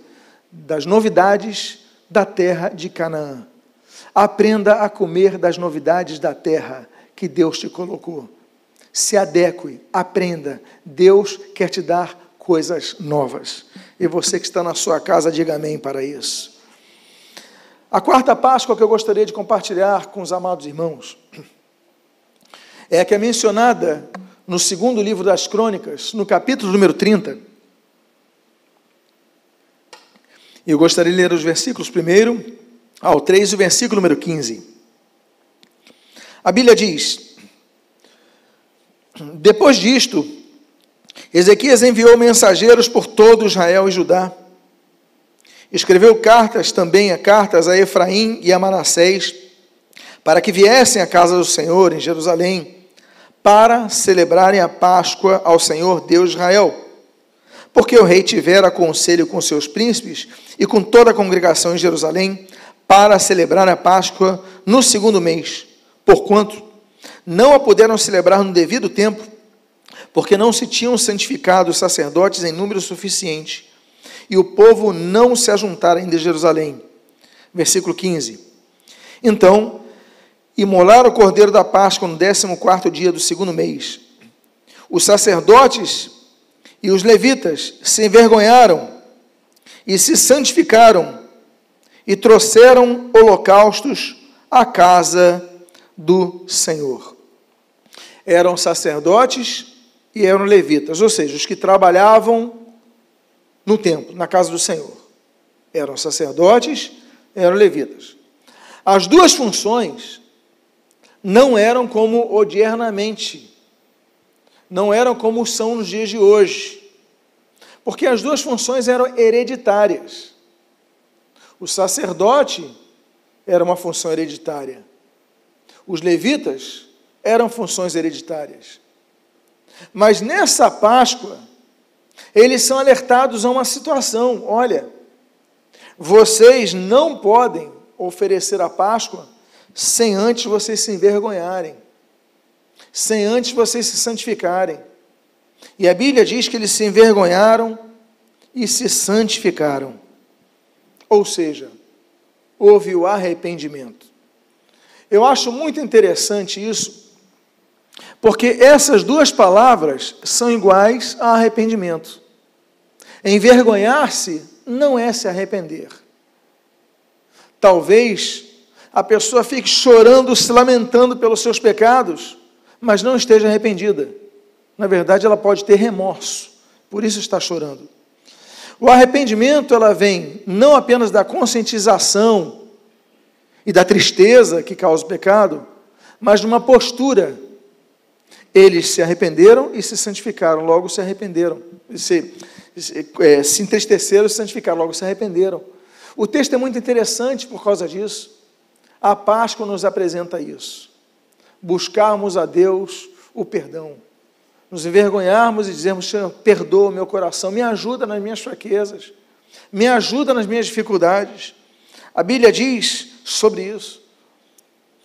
das novidades da terra de Canaã. Aprenda a comer das novidades da terra que Deus te colocou. Se adeque, aprenda. Deus quer te dar coisas novas. E você que está na sua casa, diga amém para isso. A quarta Páscoa que eu gostaria de compartilhar com os amados irmãos é a que é mencionada no segundo livro das Crônicas, no capítulo número 30. E eu gostaria de ler os versículos primeiro ao 3 e o versículo número 15. A Bíblia diz: Depois disto, Ezequias enviou mensageiros por todo Israel e Judá. Escreveu cartas também a cartas a Efraim e a Manassés, para que viessem à casa do Senhor em Jerusalém, para celebrarem a Páscoa ao Senhor Deus de Israel. Porque o rei tivera conselho com seus príncipes e com toda a congregação em Jerusalém, para celebrar a Páscoa no segundo mês, porquanto não a puderam celebrar no devido tempo, porque não se tinham santificado os sacerdotes em número suficiente, e o povo não se ajuntara ainda em Jerusalém. Versículo 15. Então, imolaram o cordeiro da Páscoa no décimo quarto dia do segundo mês. Os sacerdotes e os levitas se envergonharam e se santificaram e trouxeram holocaustos à casa do Senhor. Eram sacerdotes e eram levitas, ou seja, os que trabalhavam no templo, na casa do Senhor. Eram sacerdotes, eram levitas. As duas funções não eram como odiernamente, não eram como são nos dias de hoje, porque as duas funções eram hereditárias. O sacerdote era uma função hereditária, os levitas eram funções hereditárias. Mas nessa Páscoa, eles são alertados a uma situação: olha, vocês não podem oferecer a Páscoa sem antes vocês se envergonharem, sem antes vocês se santificarem. E a Bíblia diz que eles se envergonharam e se santificaram. Ou seja, houve o arrependimento. Eu acho muito interessante isso, porque essas duas palavras são iguais a arrependimento. Envergonhar-se não é se arrepender. Talvez a pessoa fique chorando, se lamentando pelos seus pecados, mas não esteja arrependida. Na verdade, ela pode ter remorso, por isso está chorando. O arrependimento ela vem não apenas da conscientização e da tristeza que causa o pecado, mas de uma postura eles se arrependeram e se santificaram, logo se arrependeram. Se, se, é, se entristeceram e se santificaram, logo se arrependeram. O texto é muito interessante por causa disso. A Páscoa nos apresenta isso. Buscarmos a Deus o perdão. Nos envergonharmos e dizermos, Senhor, perdoa meu coração, me ajuda nas minhas fraquezas, me ajuda nas minhas dificuldades. A Bíblia diz sobre isso.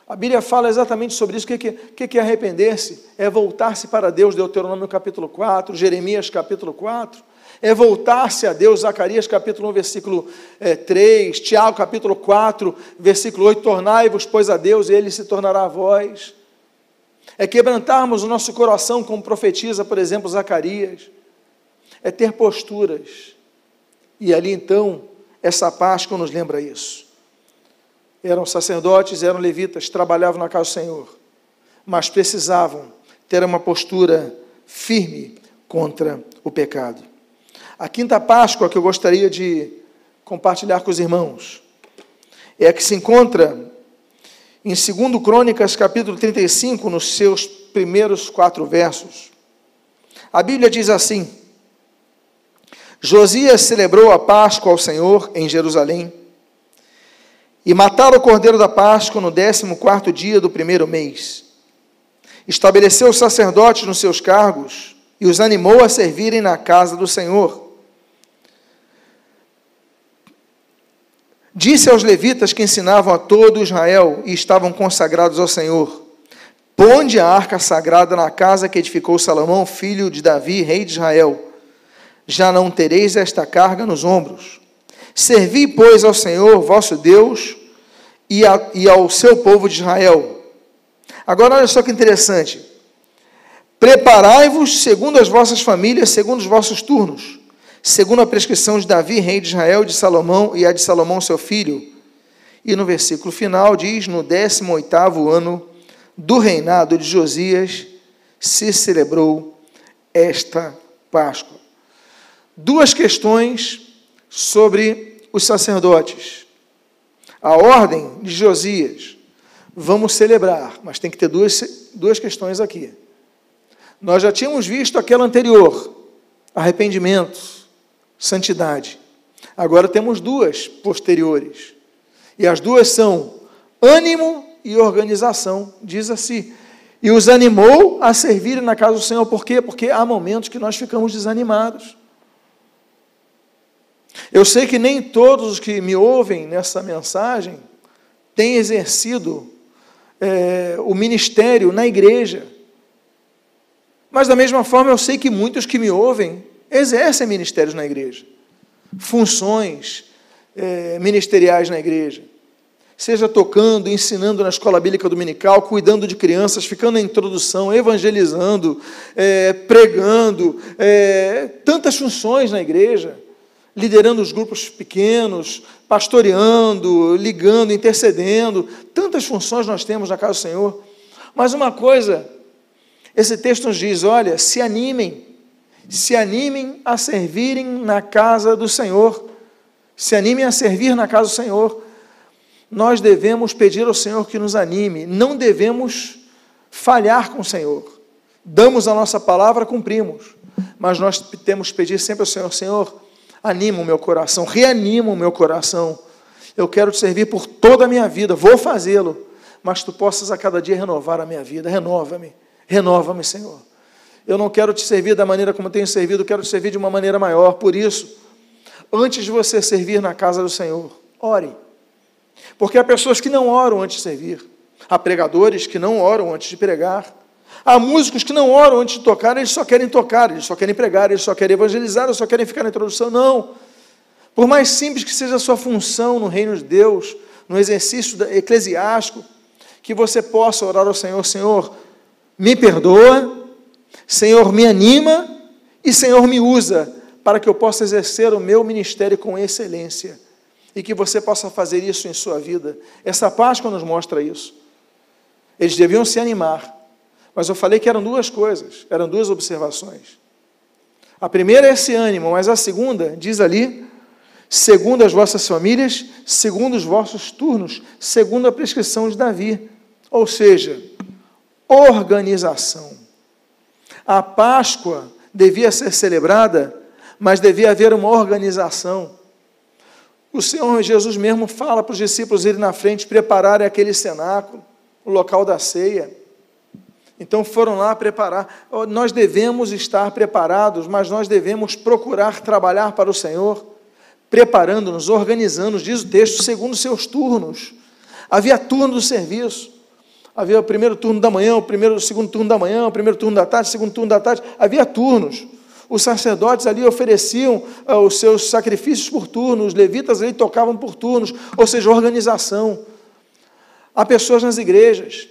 A Bíblia fala exatamente sobre isso. O que, que, que é arrepender-se? É voltar-se para Deus, Deuteronômio capítulo 4, Jeremias capítulo 4. É voltar-se a Deus, Zacarias capítulo 1, versículo é, 3, Tiago capítulo 4, versículo 8, tornai-vos, pois, a Deus, e Ele se tornará a vós. É quebrantarmos o nosso coração, como profetiza, por exemplo, Zacarias. É ter posturas. E ali então, essa Páscoa nos lembra isso. Eram sacerdotes, eram levitas, trabalhavam na casa do Senhor, mas precisavam ter uma postura firme contra o pecado. A quinta Páscoa que eu gostaria de compartilhar com os irmãos é a que se encontra em 2 Crônicas, capítulo 35, nos seus primeiros quatro versos. A Bíblia diz assim: Josias celebrou a Páscoa ao Senhor em Jerusalém e mataram o cordeiro da Páscoa no décimo quarto dia do primeiro mês. Estabeleceu os sacerdotes nos seus cargos e os animou a servirem na casa do Senhor. Disse aos levitas que ensinavam a todo Israel e estavam consagrados ao Senhor: Ponde a arca sagrada na casa que edificou Salomão, filho de Davi, rei de Israel. Já não tereis esta carga nos ombros. Servi, pois, ao Senhor vosso Deus e, a, e ao seu povo de Israel. Agora, olha só que interessante. Preparai-vos segundo as vossas famílias, segundo os vossos turnos segundo a prescrição de Davi, rei de Israel, de Salomão e a de Salomão, seu filho. E no versículo final diz: No 18 ano do reinado de Josias se celebrou esta Páscoa. Duas questões sobre os sacerdotes. A ordem de Josias, vamos celebrar, mas tem que ter duas, duas questões aqui. Nós já tínhamos visto aquela anterior, arrependimento santidade. Agora temos duas posteriores. E as duas são ânimo e organização, diz assim. E os animou a servirem na casa do Senhor. Por quê? Porque há momentos que nós ficamos desanimados. Eu sei que nem todos os que me ouvem nessa mensagem têm exercido é, o ministério na igreja. Mas da mesma forma, eu sei que muitos que me ouvem exercem ministérios na igreja, funções é, ministeriais na igreja, seja tocando, ensinando na escola bíblica dominical, cuidando de crianças, ficando na introdução, evangelizando, é, pregando, é, tantas funções na igreja, liderando os grupos pequenos, pastoreando, ligando, intercedendo, tantas funções nós temos na casa do Senhor. Mas uma coisa, esse texto nos diz: olha, se animem, se animem a servirem na casa do Senhor. Se animem a servir na casa do Senhor. Nós devemos pedir ao Senhor que nos anime, não devemos falhar com o Senhor. Damos a nossa palavra, cumprimos, mas nós temos que pedir sempre ao Senhor: Senhor, anima o meu coração, reanima o meu coração. Eu quero te servir por toda a minha vida, vou fazê-lo, mas tu possas a cada dia renovar a minha vida. Renova-me, renova-me, Senhor. Eu não quero te servir da maneira como tenho servido, quero te servir de uma maneira maior. Por isso, antes de você servir na casa do Senhor, ore. Porque há pessoas que não oram antes de servir. Há pregadores que não oram antes de pregar. Há músicos que não oram antes de tocar, eles só querem tocar, eles só querem pregar, eles só querem evangelizar, eles só querem ficar na introdução. Não. Por mais simples que seja a sua função no reino de Deus, no exercício eclesiástico, que você possa orar ao Senhor, Senhor, me perdoa, Senhor, me anima e Senhor, me usa para que eu possa exercer o meu ministério com excelência e que você possa fazer isso em sua vida. Essa Páscoa nos mostra isso. Eles deviam se animar, mas eu falei que eram duas coisas, eram duas observações. A primeira é esse ânimo, mas a segunda diz ali, segundo as vossas famílias, segundo os vossos turnos, segundo a prescrição de Davi. Ou seja, organização. A Páscoa devia ser celebrada, mas devia haver uma organização. O Senhor Jesus mesmo fala para os discípulos irem na frente, prepararem aquele cenáculo, o local da ceia. Então foram lá preparar. Nós devemos estar preparados, mas nós devemos procurar trabalhar para o Senhor, preparando-nos, organizando, diz o texto, segundo seus turnos. Havia turno do serviço. Havia o primeiro turno da manhã, o primeiro, o segundo turno da manhã, o primeiro turno da tarde, o segundo turno da tarde. Havia turnos. Os sacerdotes ali ofereciam uh, os seus sacrifícios por turno, os levitas ali tocavam por turnos, ou seja, organização. Há pessoas nas igrejas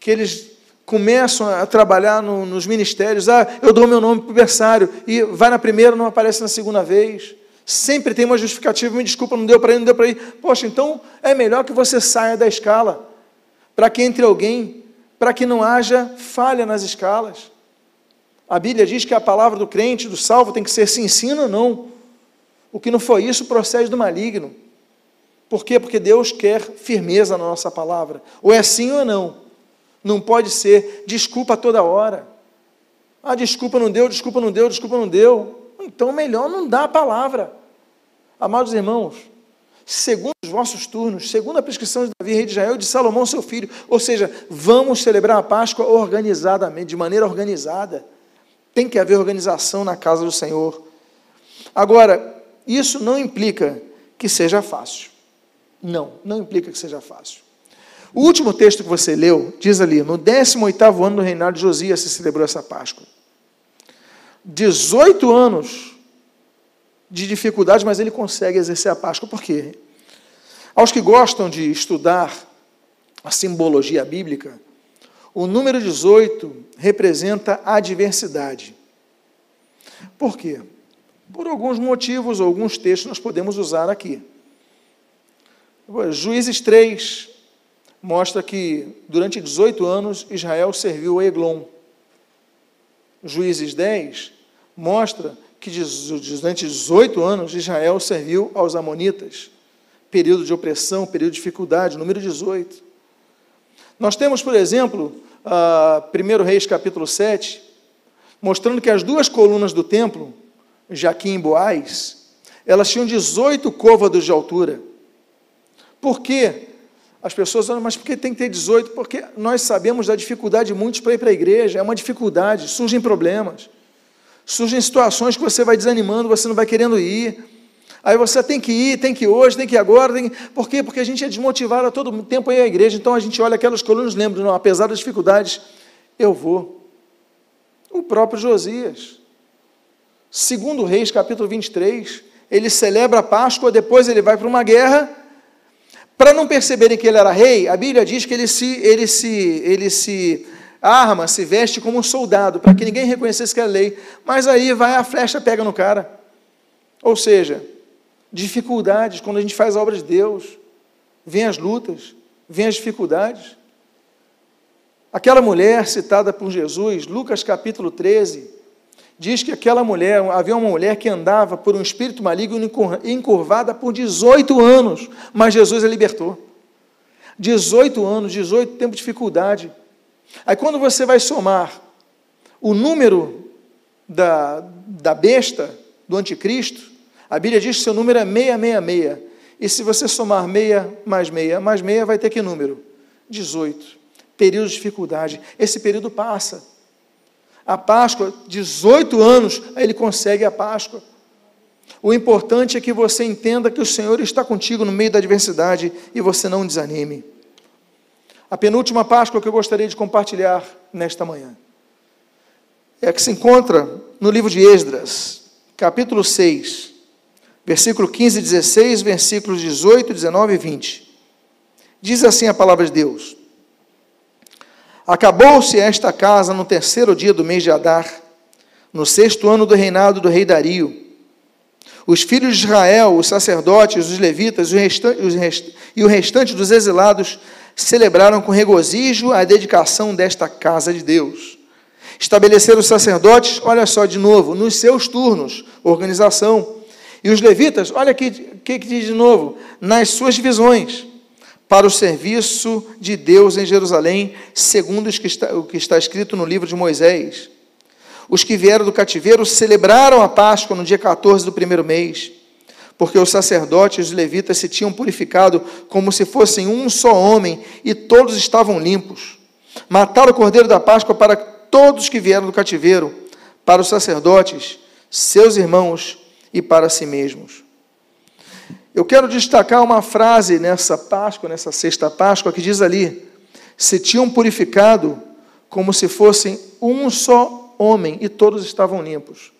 que eles começam a trabalhar no, nos ministérios. Ah, eu dou meu nome para o berçário e vai na primeira, não aparece na segunda vez. Sempre tem uma justificativa, me desculpa, não deu para ir, não deu para ir. Poxa, então é melhor que você saia da escala, para que entre alguém, para que não haja falha nas escalas. A Bíblia diz que a palavra do crente, do salvo, tem que ser sim, sim ou não. O que não foi isso procede do maligno. Por quê? Porque Deus quer firmeza na nossa palavra. Ou é sim ou é não. Não pode ser desculpa toda hora. Ah, desculpa não deu, desculpa não deu, desculpa não deu. Então melhor não dar a palavra. Amados irmãos, segundo os vossos turnos, segundo a prescrição de Davi, rei de Israel, de Salomão, seu filho. Ou seja, vamos celebrar a Páscoa organizadamente, de maneira organizada. Tem que haver organização na casa do Senhor. Agora, isso não implica que seja fácil. Não, não implica que seja fácil. O último texto que você leu diz ali: no 18 ano do reinado de Josias se celebrou essa Páscoa. 18 anos de dificuldade, mas ele consegue exercer a Páscoa. Por quê? Aos que gostam de estudar a simbologia bíblica, o número 18 representa a adversidade. Por quê? Por alguns motivos, alguns textos nós podemos usar aqui. Juízes 3 mostra que durante 18 anos Israel serviu a Eglon. Juízes 10 mostra que durante 18 anos Israel serviu aos Amonitas. Período de opressão, período de dificuldade, número 18. Nós temos, por exemplo, 1 Reis capítulo 7, mostrando que as duas colunas do templo, Jaquim e Boaz, elas tinham 18 côvados de altura. Por quê? As pessoas falam, mas por que tem que ter 18? Porque nós sabemos da dificuldade de muitos para ir para a igreja, é uma dificuldade, surgem problemas, surgem situações que você vai desanimando, você não vai querendo ir. Aí você tem que ir, tem que ir hoje, tem que ir agora. Tem que... Por quê? Porque a gente é desmotivado a todo tempo ir à igreja. Então a gente olha aquelas colunas e lembra, não, apesar das dificuldades, eu vou. O próprio Josias. Segundo Reis, capítulo 23, ele celebra a Páscoa, depois ele vai para uma guerra. Para não perceberem que ele era rei, a Bíblia diz que ele se, ele se, ele se arma, se veste como um soldado, para que ninguém reconhecesse que era lei. Mas aí vai a flecha, pega no cara. Ou seja, dificuldades, quando a gente faz a obra de Deus, vem as lutas, vem as dificuldades. Aquela mulher citada por Jesus, Lucas capítulo 13, diz que aquela mulher, havia uma mulher que andava por um espírito maligno encurvada por 18 anos, mas Jesus a libertou. 18 anos, 18 tempo de dificuldade. Aí quando você vai somar o número da, da besta, do anticristo, a Bíblia diz que seu número é 666. E se você somar 6 mais 6 mais 6, vai ter que número? 18. Período de dificuldade. Esse período passa. A Páscoa, 18 anos, ele consegue a Páscoa. O importante é que você entenda que o Senhor está contigo no meio da adversidade e você não desanime. A penúltima Páscoa que eu gostaria de compartilhar nesta manhã é a que se encontra no livro de Esdras, capítulo 6, versículo 15 e 16, versículos 18, 19 e 20. Diz assim a palavra de Deus: Acabou-se esta casa no terceiro dia do mês de Adar, no sexto ano do reinado do rei Dario. Os filhos de Israel, os sacerdotes, os levitas e o restante dos exilados celebraram com regozijo a dedicação desta casa de Deus. Estabeleceram os sacerdotes, olha só de novo, nos seus turnos, organização. E os levitas, olha aqui o que, que diz de novo, nas suas divisões, para o serviço de Deus em Jerusalém, segundo o que está escrito no livro de Moisés. Os que vieram do cativeiro celebraram a Páscoa no dia 14 do primeiro mês porque os sacerdotes e os levitas se tinham purificado como se fossem um só homem e todos estavam limpos. Mataram o cordeiro da Páscoa para todos que vieram do cativeiro, para os sacerdotes, seus irmãos e para si mesmos. Eu quero destacar uma frase nessa Páscoa, nessa sexta Páscoa, que diz ali: se tinham purificado como se fossem um só homem e todos estavam limpos.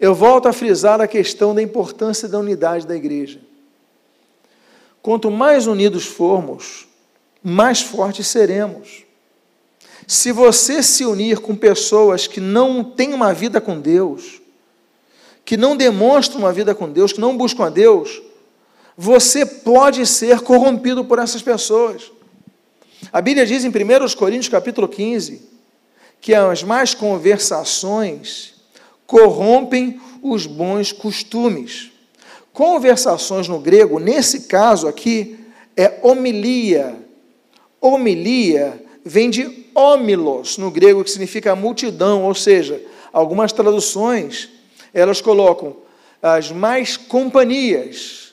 Eu volto a frisar a questão da importância da unidade da igreja. Quanto mais unidos formos, mais fortes seremos. Se você se unir com pessoas que não têm uma vida com Deus, que não demonstram uma vida com Deus, que não buscam a Deus, você pode ser corrompido por essas pessoas. A Bíblia diz em 1 Coríntios capítulo 15 que as más conversações corrompem os bons costumes. Conversações no grego, nesse caso aqui, é homilia. Homilia vem de homilos no grego, que significa multidão, ou seja, algumas traduções elas colocam as mais companhias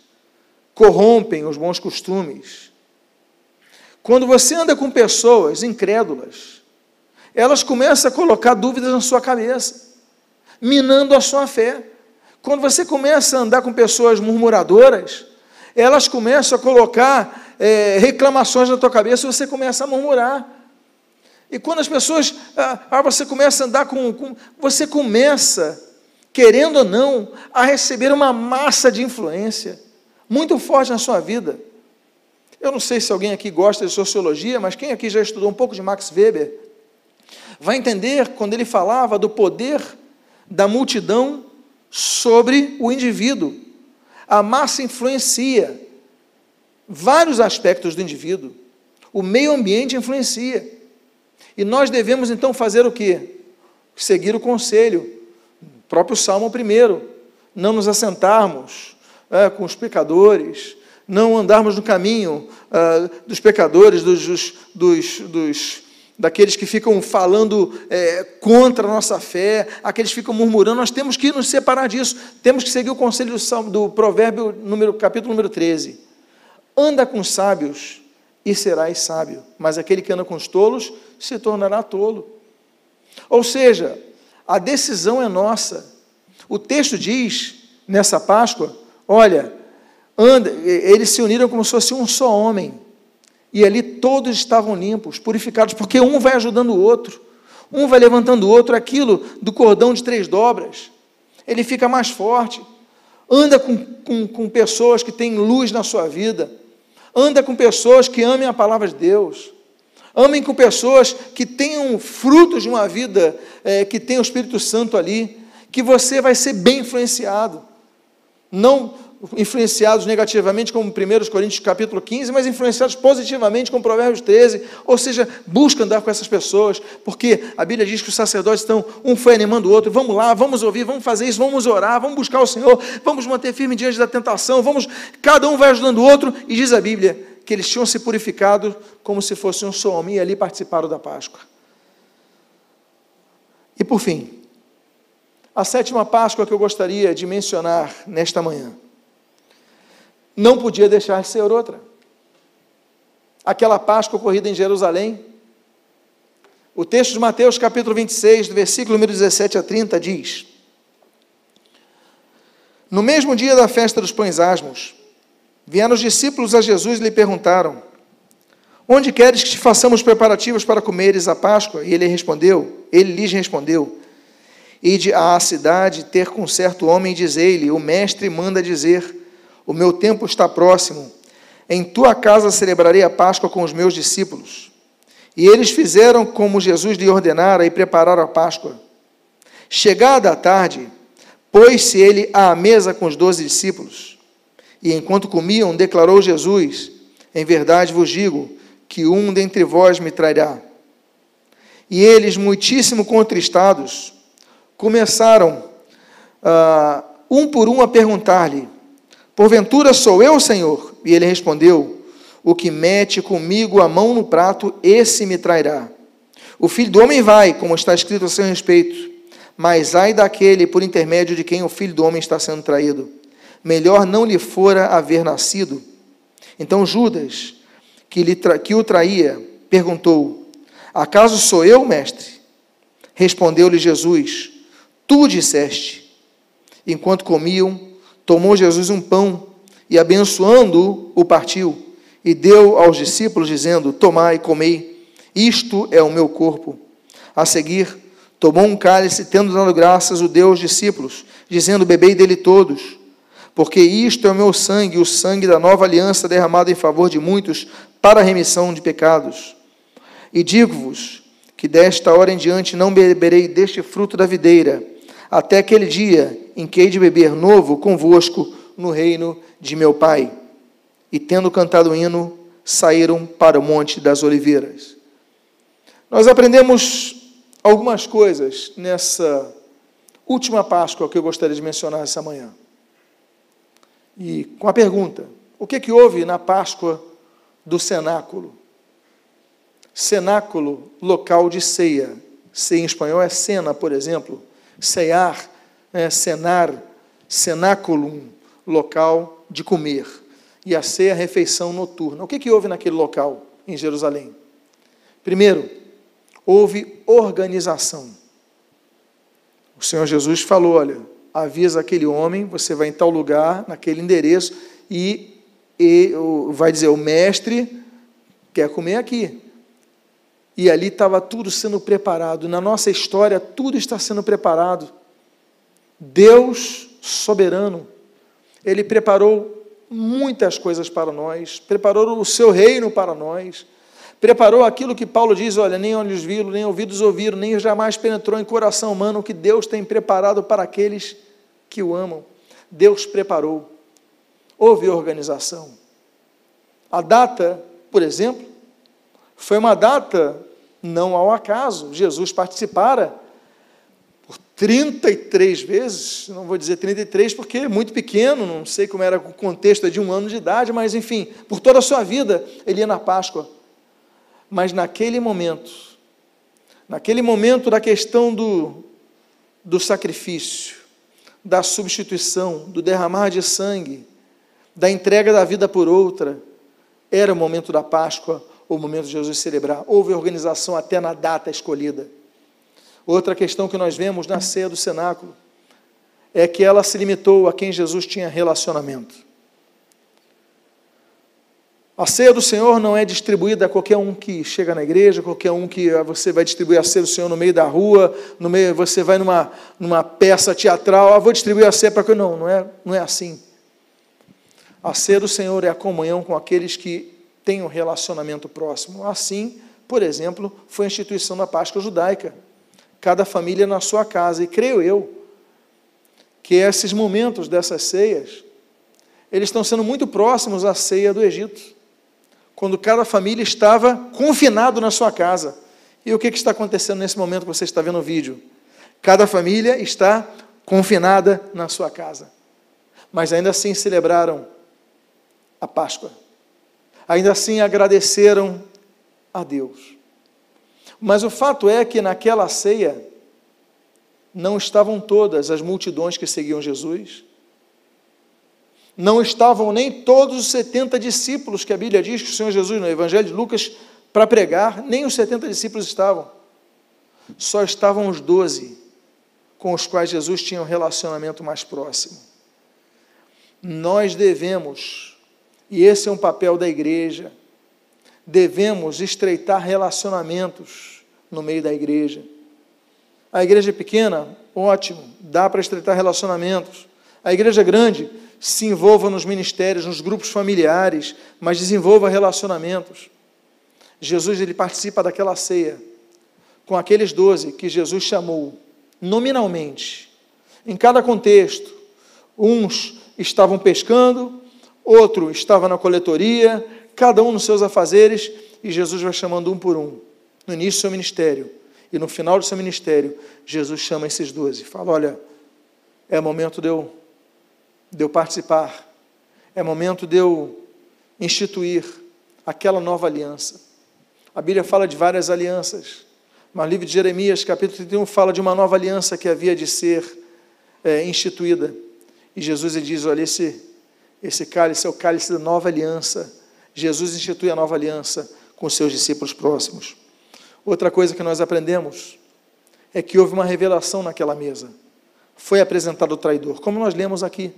corrompem os bons costumes. Quando você anda com pessoas incrédulas, elas começam a colocar dúvidas na sua cabeça, minando a sua fé. Quando você começa a andar com pessoas murmuradoras, elas começam a colocar é, reclamações na tua cabeça e você começa a murmurar. E quando as pessoas, ah, ah, você começa a andar com, com, você começa, querendo ou não, a receber uma massa de influência muito forte na sua vida. Eu não sei se alguém aqui gosta de sociologia, mas quem aqui já estudou um pouco de Max Weber, vai entender quando ele falava do poder da multidão sobre o indivíduo. A massa influencia vários aspectos do indivíduo. O meio ambiente influencia. E nós devemos então fazer o quê? Seguir o conselho. O próprio Salmo primeiro. Não nos assentarmos é, com os pecadores, não andarmos no caminho uh, dos pecadores, dos, dos, dos, dos, daqueles que ficam falando é, contra a nossa fé, aqueles que ficam murmurando, nós temos que nos separar disso, temos que seguir o conselho do, do provérbio, número, capítulo número 13. Anda com sábios e serás sábio, mas aquele que anda com os tolos se tornará tolo. Ou seja, a decisão é nossa. O texto diz, nessa Páscoa, olha, anda, eles se uniram como se fosse um só homem. E ali todos estavam limpos, purificados, porque um vai ajudando o outro. Um vai levantando o outro, aquilo do cordão de três dobras. Ele fica mais forte. Anda com, com, com pessoas que têm luz na sua vida. Anda com pessoas que amem a palavra de Deus. Amem com pessoas que tenham frutos de uma vida é, que tem o Espírito Santo ali, que você vai ser bem influenciado. Não influenciados negativamente, como 1 Coríntios capítulo 15, mas influenciados positivamente, como Provérbios 13, ou seja, busca andar com essas pessoas, porque a Bíblia diz que os sacerdotes estão, um foi animando o outro, vamos lá, vamos ouvir, vamos fazer isso, vamos orar, vamos buscar o Senhor, vamos manter firme diante da tentação, vamos, cada um vai ajudando o outro, e diz a Bíblia que eles tinham se purificado como se fosse um só homem, e ali participaram da Páscoa. E por fim, a sétima Páscoa que eu gostaria de mencionar nesta manhã, não podia deixar de ser outra. Aquela Páscoa ocorrida em Jerusalém. O texto de Mateus, capítulo 26, do versículo número 17 a 30, diz: No mesmo dia da festa dos pães asmos, vieram os discípulos a Jesus e lhe perguntaram: Onde queres que te façamos preparativos para comeres a Páscoa? E ele respondeu, ele lhes respondeu: Ide à cidade ter com certo homem e dizei-lhe: O mestre manda dizer: o meu tempo está próximo. Em tua casa celebrarei a Páscoa com os meus discípulos. E eles fizeram como Jesus lhe ordenara e prepararam a Páscoa. Chegada a tarde, pôs-se ele à mesa com os doze discípulos. E enquanto comiam, declarou Jesus: Em verdade vos digo que um dentre vós me trairá. E eles, muitíssimo contristados, começaram, uh, um por um, a perguntar-lhe: Porventura sou eu, Senhor? E ele respondeu: O que mete comigo a mão no prato, esse me trairá. O filho do homem vai, como está escrito a seu respeito, mas ai daquele por intermédio de quem o filho do homem está sendo traído. Melhor não lhe fora haver nascido. Então Judas, que, que o traía, perguntou: Acaso sou eu, mestre? Respondeu-lhe Jesus: Tu disseste. Enquanto comiam, Tomou Jesus um pão e, abençoando-o, o partiu e deu aos discípulos, dizendo: Tomai e comei, isto é o meu corpo. A seguir, Tomou um cálice, tendo dado graças, o deu aos discípulos, dizendo: Bebei dele todos, porque isto é o meu sangue, o sangue da nova aliança derramado em favor de muitos para a remissão de pecados. E digo-vos que desta hora em diante não beberei deste fruto da videira, até aquele dia em que hei de beber novo convosco no reino de meu Pai. E tendo cantado o hino, saíram para o Monte das Oliveiras. Nós aprendemos algumas coisas nessa última Páscoa que eu gostaria de mencionar essa manhã. E com a pergunta: o que, que houve na Páscoa do cenáculo? Cenáculo, local de ceia. Ceia em espanhol é cena, por exemplo. Cear, é cenar, cenáculum, local de comer. E a ceia, refeição noturna. O que, que houve naquele local em Jerusalém? Primeiro, houve organização. O Senhor Jesus falou: olha, avisa aquele homem, você vai em tal lugar, naquele endereço, e, e vai dizer: o mestre quer comer aqui. E ali estava tudo sendo preparado. Na nossa história, tudo está sendo preparado. Deus soberano, Ele preparou muitas coisas para nós, preparou o seu reino para nós, preparou aquilo que Paulo diz: olha, nem olhos viram, nem ouvidos ouviram, nem jamais penetrou em coração humano o que Deus tem preparado para aqueles que o amam. Deus preparou. Houve organização. A data, por exemplo, foi uma data não ao acaso. Jesus participara 33 vezes, não vou dizer 33 porque é muito pequeno, não sei como era o contexto é de um ano de idade, mas enfim, por toda a sua vida ele ia na Páscoa. Mas naquele momento, naquele momento da questão do, do sacrifício, da substituição, do derramar de sangue, da entrega da vida por outra, era o momento da Páscoa, o momento de Jesus celebrar. Houve organização até na data escolhida. Outra questão que nós vemos na ceia do cenáculo é que ela se limitou a quem Jesus tinha relacionamento. A ceia do Senhor não é distribuída a qualquer um que chega na igreja, qualquer um que ah, você vai distribuir a ceia do Senhor no meio da rua, no meio, você vai numa, numa peça teatral, ah, vou distribuir a ceia para que não, não é, não é assim. A ceia do Senhor é a comunhão com aqueles que tem um relacionamento próximo. Assim, por exemplo, foi a instituição da Páscoa judaica. Cada família na sua casa. E creio eu que esses momentos dessas ceias, eles estão sendo muito próximos à ceia do Egito, quando cada família estava confinado na sua casa. E o que, está acontecendo nesse momento que você está vendo o vídeo? Cada família está confinada na sua casa. Mas ainda assim celebraram a Páscoa ainda assim agradeceram a Deus. Mas o fato é que naquela ceia não estavam todas as multidões que seguiam Jesus, não estavam nem todos os 70 discípulos que a Bíblia diz que o Senhor Jesus, no Evangelho de Lucas, para pregar, nem os 70 discípulos estavam. Só estavam os 12 com os quais Jesus tinha um relacionamento mais próximo. Nós devemos e esse é um papel da igreja. Devemos estreitar relacionamentos no meio da igreja. A igreja é pequena, ótimo, dá para estreitar relacionamentos. A igreja é grande, se envolva nos ministérios, nos grupos familiares, mas desenvolva relacionamentos. Jesus ele participa daquela ceia com aqueles doze que Jesus chamou nominalmente. Em cada contexto, uns estavam pescando, outro estava na coletoria, cada um nos seus afazeres, e Jesus vai chamando um por um, no início do seu ministério. E no final do seu ministério, Jesus chama esses doze. Fala: olha, é momento de eu, de eu participar, é momento de eu instituir aquela nova aliança. A Bíblia fala de várias alianças, mas o livro de Jeremias, capítulo 31, fala de uma nova aliança que havia de ser é, instituída. E Jesus diz: olha, esse, esse cálice é o cálice da nova aliança. Jesus institui a nova aliança com seus discípulos próximos. Outra coisa que nós aprendemos é que houve uma revelação naquela mesa. Foi apresentado o traidor, como nós lemos aqui.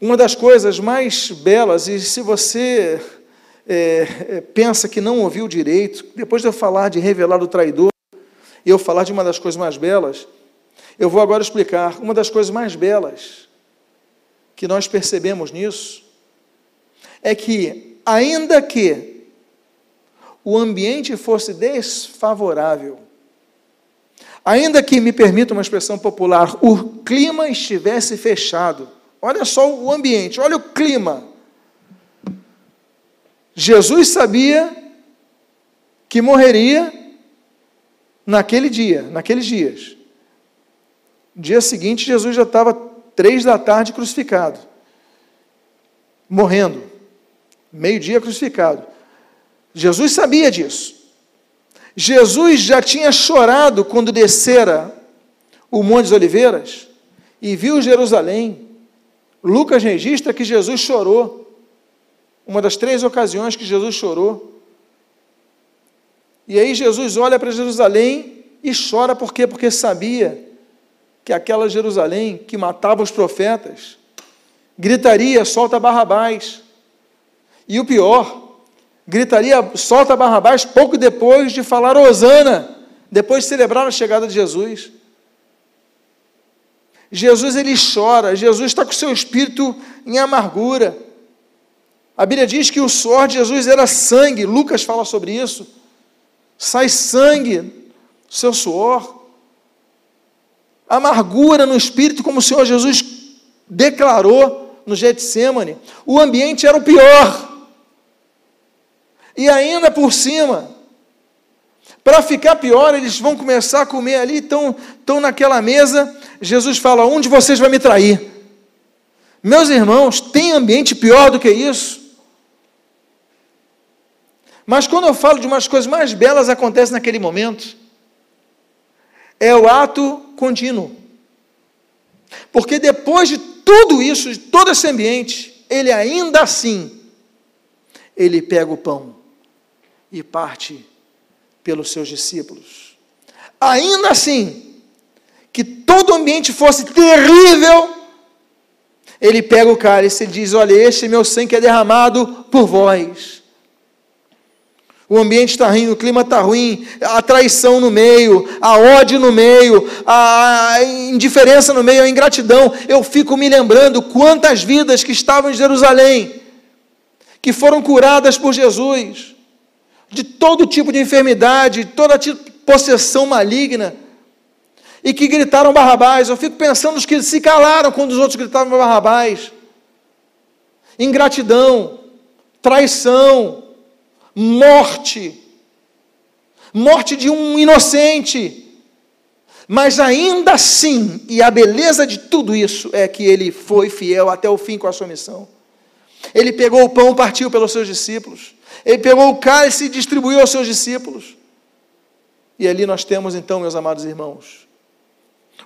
Uma das coisas mais belas, e se você é, é pensa que não ouviu direito, depois de eu falar de revelar o traidor, e eu falar de uma das coisas mais belas, eu vou agora explicar uma das coisas mais belas que nós percebemos nisso é que, ainda que o ambiente fosse desfavorável, ainda que, me permita uma expressão popular, o clima estivesse fechado, olha só o ambiente, olha o clima. Jesus sabia que morreria naquele dia, naqueles dias. Dia seguinte, Jesus já estava três da tarde crucificado, morrendo, meio-dia crucificado. Jesus sabia disso. Jesus já tinha chorado quando descera o Monte das Oliveiras e viu Jerusalém. Lucas registra que Jesus chorou. Uma das três ocasiões que Jesus chorou. E aí Jesus olha para Jerusalém e chora por quê? Porque sabia que aquela Jerusalém que matava os profetas gritaria: solta Barrabás. E o pior, gritaria: solta Barrabás pouco depois de falar Osana, depois de celebrar a chegada de Jesus. Jesus ele chora, Jesus está com seu espírito em amargura. A Bíblia diz que o suor de Jesus era sangue, Lucas fala sobre isso. Sai sangue seu suor amargura no espírito, como o Senhor Jesus declarou no Getsemane. O ambiente era o pior. E ainda por cima, para ficar pior, eles vão começar a comer ali, estão, estão naquela mesa. Jesus fala: Um de vocês vai me trair. Meus irmãos, tem ambiente pior do que isso? Mas quando eu falo de umas coisas mais belas acontecem naquele momento, é o ato contínuo. Porque depois de tudo isso, de todo esse ambiente, ele ainda assim, ele pega o pão e parte pelos seus discípulos. Ainda assim, que todo o ambiente fosse terrível, ele pega o cálice e diz: Olha, este meu sangue é derramado por vós. O ambiente está ruim, o clima está ruim, a traição no meio, a ódio no meio, a indiferença no meio, a ingratidão. Eu fico me lembrando quantas vidas que estavam em Jerusalém, que foram curadas por Jesus, de todo tipo de enfermidade, de toda tipo de possessão maligna, e que gritaram Barrabás. Eu fico pensando nos que se calaram quando os outros gritavam Barrabás. Ingratidão, traição, morte, morte de um inocente. Mas ainda assim, e a beleza de tudo isso é que ele foi fiel até o fim com a sua missão. Ele pegou o pão, partiu pelos seus discípulos. Ele pegou o cálice e distribuiu aos seus discípulos. E ali nós temos então, meus amados irmãos,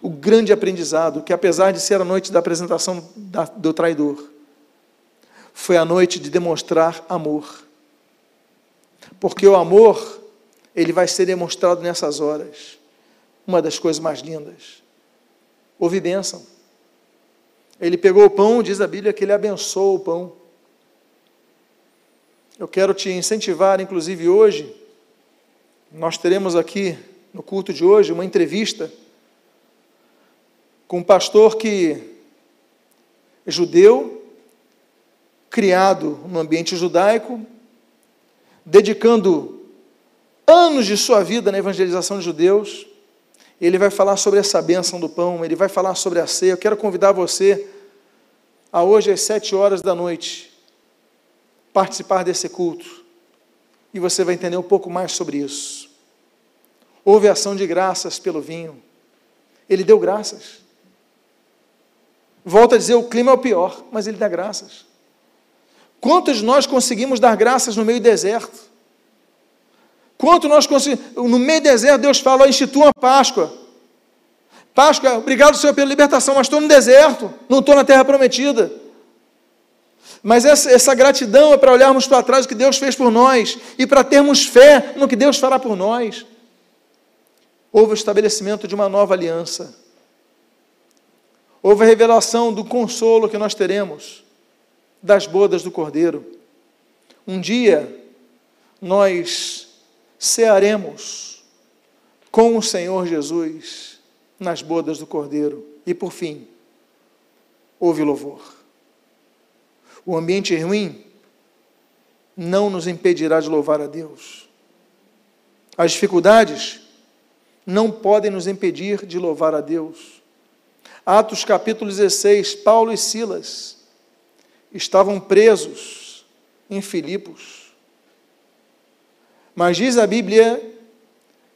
o grande aprendizado, que apesar de ser a noite da apresentação do traidor, foi a noite de demonstrar amor porque o amor, ele vai ser demonstrado nessas horas. Uma das coisas mais lindas. Houve bênção. Ele pegou o pão, diz a Bíblia que ele abençoou o pão. Eu quero te incentivar, inclusive hoje, nós teremos aqui no culto de hoje uma entrevista com um pastor que é judeu, criado no ambiente judaico, dedicando anos de sua vida na evangelização de judeus. Ele vai falar sobre essa bênção do pão, ele vai falar sobre a ceia. Eu quero convidar você a hoje às sete horas da noite participar desse culto. E você vai entender um pouco mais sobre isso. Houve ação de graças pelo vinho. Ele deu graças. Volta a dizer, o clima é o pior, mas ele dá graças. Quantos de nós conseguimos dar graças no meio do deserto? Quanto nós conseguimos. No meio do deserto, Deus fala: institua a Páscoa. Páscoa, obrigado, Senhor, pela libertação, mas estou no deserto, não estou na terra prometida. Mas essa, essa gratidão é para olharmos para trás o que Deus fez por nós e para termos fé no que Deus fará por nós. Houve o estabelecimento de uma nova aliança. Houve a revelação do consolo que nós teremos das bodas do Cordeiro. Um dia nós cearemos com o Senhor Jesus nas bodas do Cordeiro. E por fim, houve louvor. O ambiente ruim não nos impedirá de louvar a Deus. As dificuldades não podem nos impedir de louvar a Deus. Atos capítulo 16, Paulo e Silas estavam presos em Filipos. Mas diz a Bíblia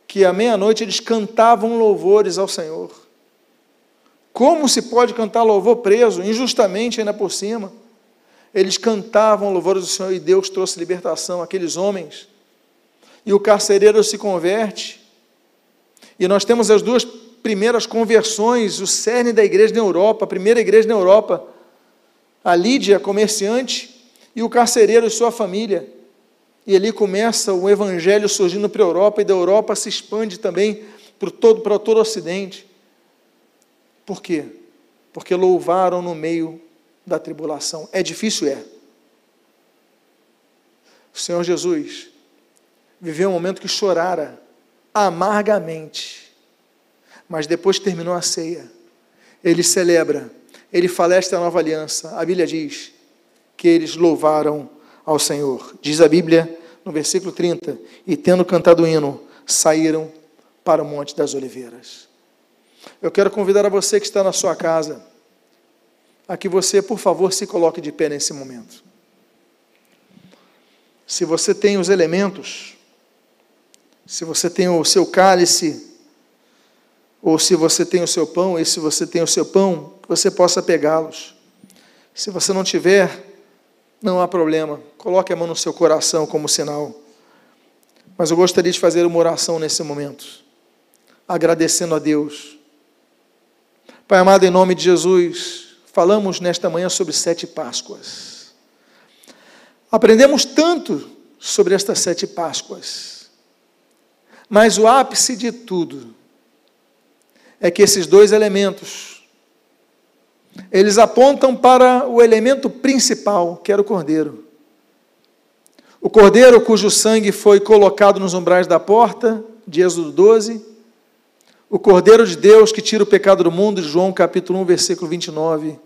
que à meia-noite eles cantavam louvores ao Senhor. Como se pode cantar louvor preso, injustamente ainda por cima? Eles cantavam louvores do Senhor e Deus trouxe libertação àqueles homens. E o carcereiro se converte. E nós temos as duas primeiras conversões, o cerne da igreja na Europa, a primeira igreja na Europa. A Lídia, comerciante, e o carcereiro e sua família. E ali começa o evangelho surgindo para a Europa e da Europa se expande também para todo, para todo o Ocidente. Por quê? Porque louvaram no meio da tribulação. É difícil, é. O Senhor Jesus viveu um momento que chorara amargamente, mas depois terminou a ceia, ele celebra, ele fala esta nova aliança. A Bíblia diz que eles louvaram ao Senhor. Diz a Bíblia no versículo 30: E tendo cantado o hino, saíram para o Monte das Oliveiras. Eu quero convidar a você que está na sua casa, a que você, por favor, se coloque de pé nesse momento. Se você tem os elementos, se você tem o seu cálice, ou se você tem o seu pão, e se você tem o seu pão, você possa pegá-los. Se você não tiver, não há problema. Coloque a mão no seu coração como sinal. Mas eu gostaria de fazer uma oração nesse momento, agradecendo a Deus. Pai amado, em nome de Jesus, falamos nesta manhã sobre sete Páscoas. Aprendemos tanto sobre estas sete Páscoas, mas o ápice de tudo é que esses dois elementos, eles apontam para o elemento principal, que era o cordeiro. O cordeiro cujo sangue foi colocado nos umbrais da porta, de Êxodo 12. O cordeiro de Deus que tira o pecado do mundo, de João capítulo 1, versículo 29.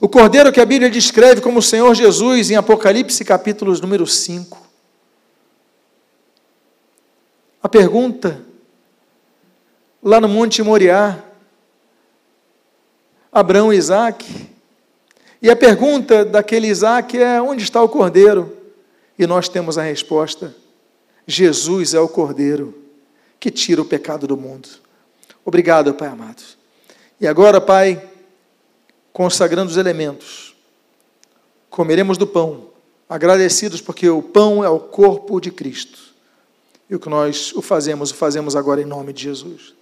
O cordeiro que a Bíblia descreve como o Senhor Jesus em Apocalipse capítulo número 5. A pergunta, lá no Monte Moriá, Abraão e Isaac. E a pergunta daquele Isaac é: onde está o cordeiro? E nós temos a resposta: Jesus é o cordeiro que tira o pecado do mundo. Obrigado, Pai amado. E agora, Pai, consagrando os elementos, comeremos do pão, agradecidos porque o pão é o corpo de Cristo. E o que nós o fazemos, o fazemos agora em nome de Jesus.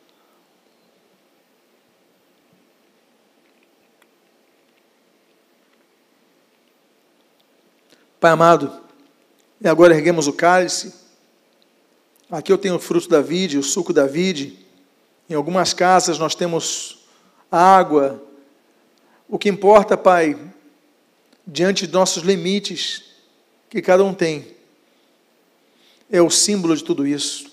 Pai amado, e agora erguemos o cálice. Aqui eu tenho o fruto da vide, o suco da vide. Em algumas casas nós temos água. O que importa, Pai, diante de nossos limites que cada um tem, é o símbolo de tudo isso.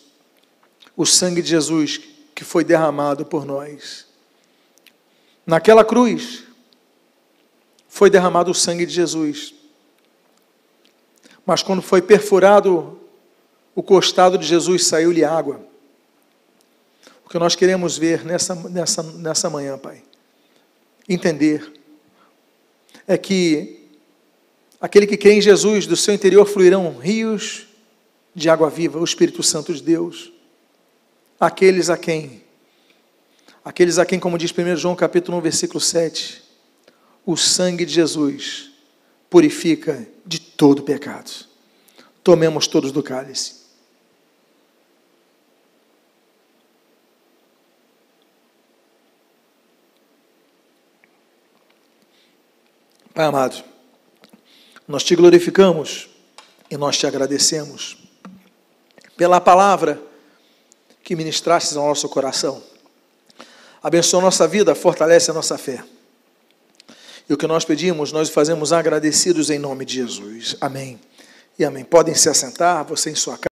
O sangue de Jesus que foi derramado por nós. Naquela cruz foi derramado o sangue de Jesus mas quando foi perfurado o costado de Jesus, saiu-lhe água. O que nós queremos ver nessa, nessa, nessa manhã, Pai, entender, é que aquele que crê em Jesus, do seu interior fluirão rios de água viva, o Espírito Santo de Deus. Aqueles a quem, aqueles a quem, como diz 1 João capítulo 1, versículo 7, o sangue de Jesus purifica de todo pecado. Tomemos todos do cálice. Pai amado, nós te glorificamos e nós te agradecemos pela palavra que ministrastes ao nosso coração. Abençoa a nossa vida, fortalece a nossa fé. E o que nós pedimos, nós fazemos agradecidos em nome de Jesus. Amém. E amém. Podem se assentar, você em sua casa.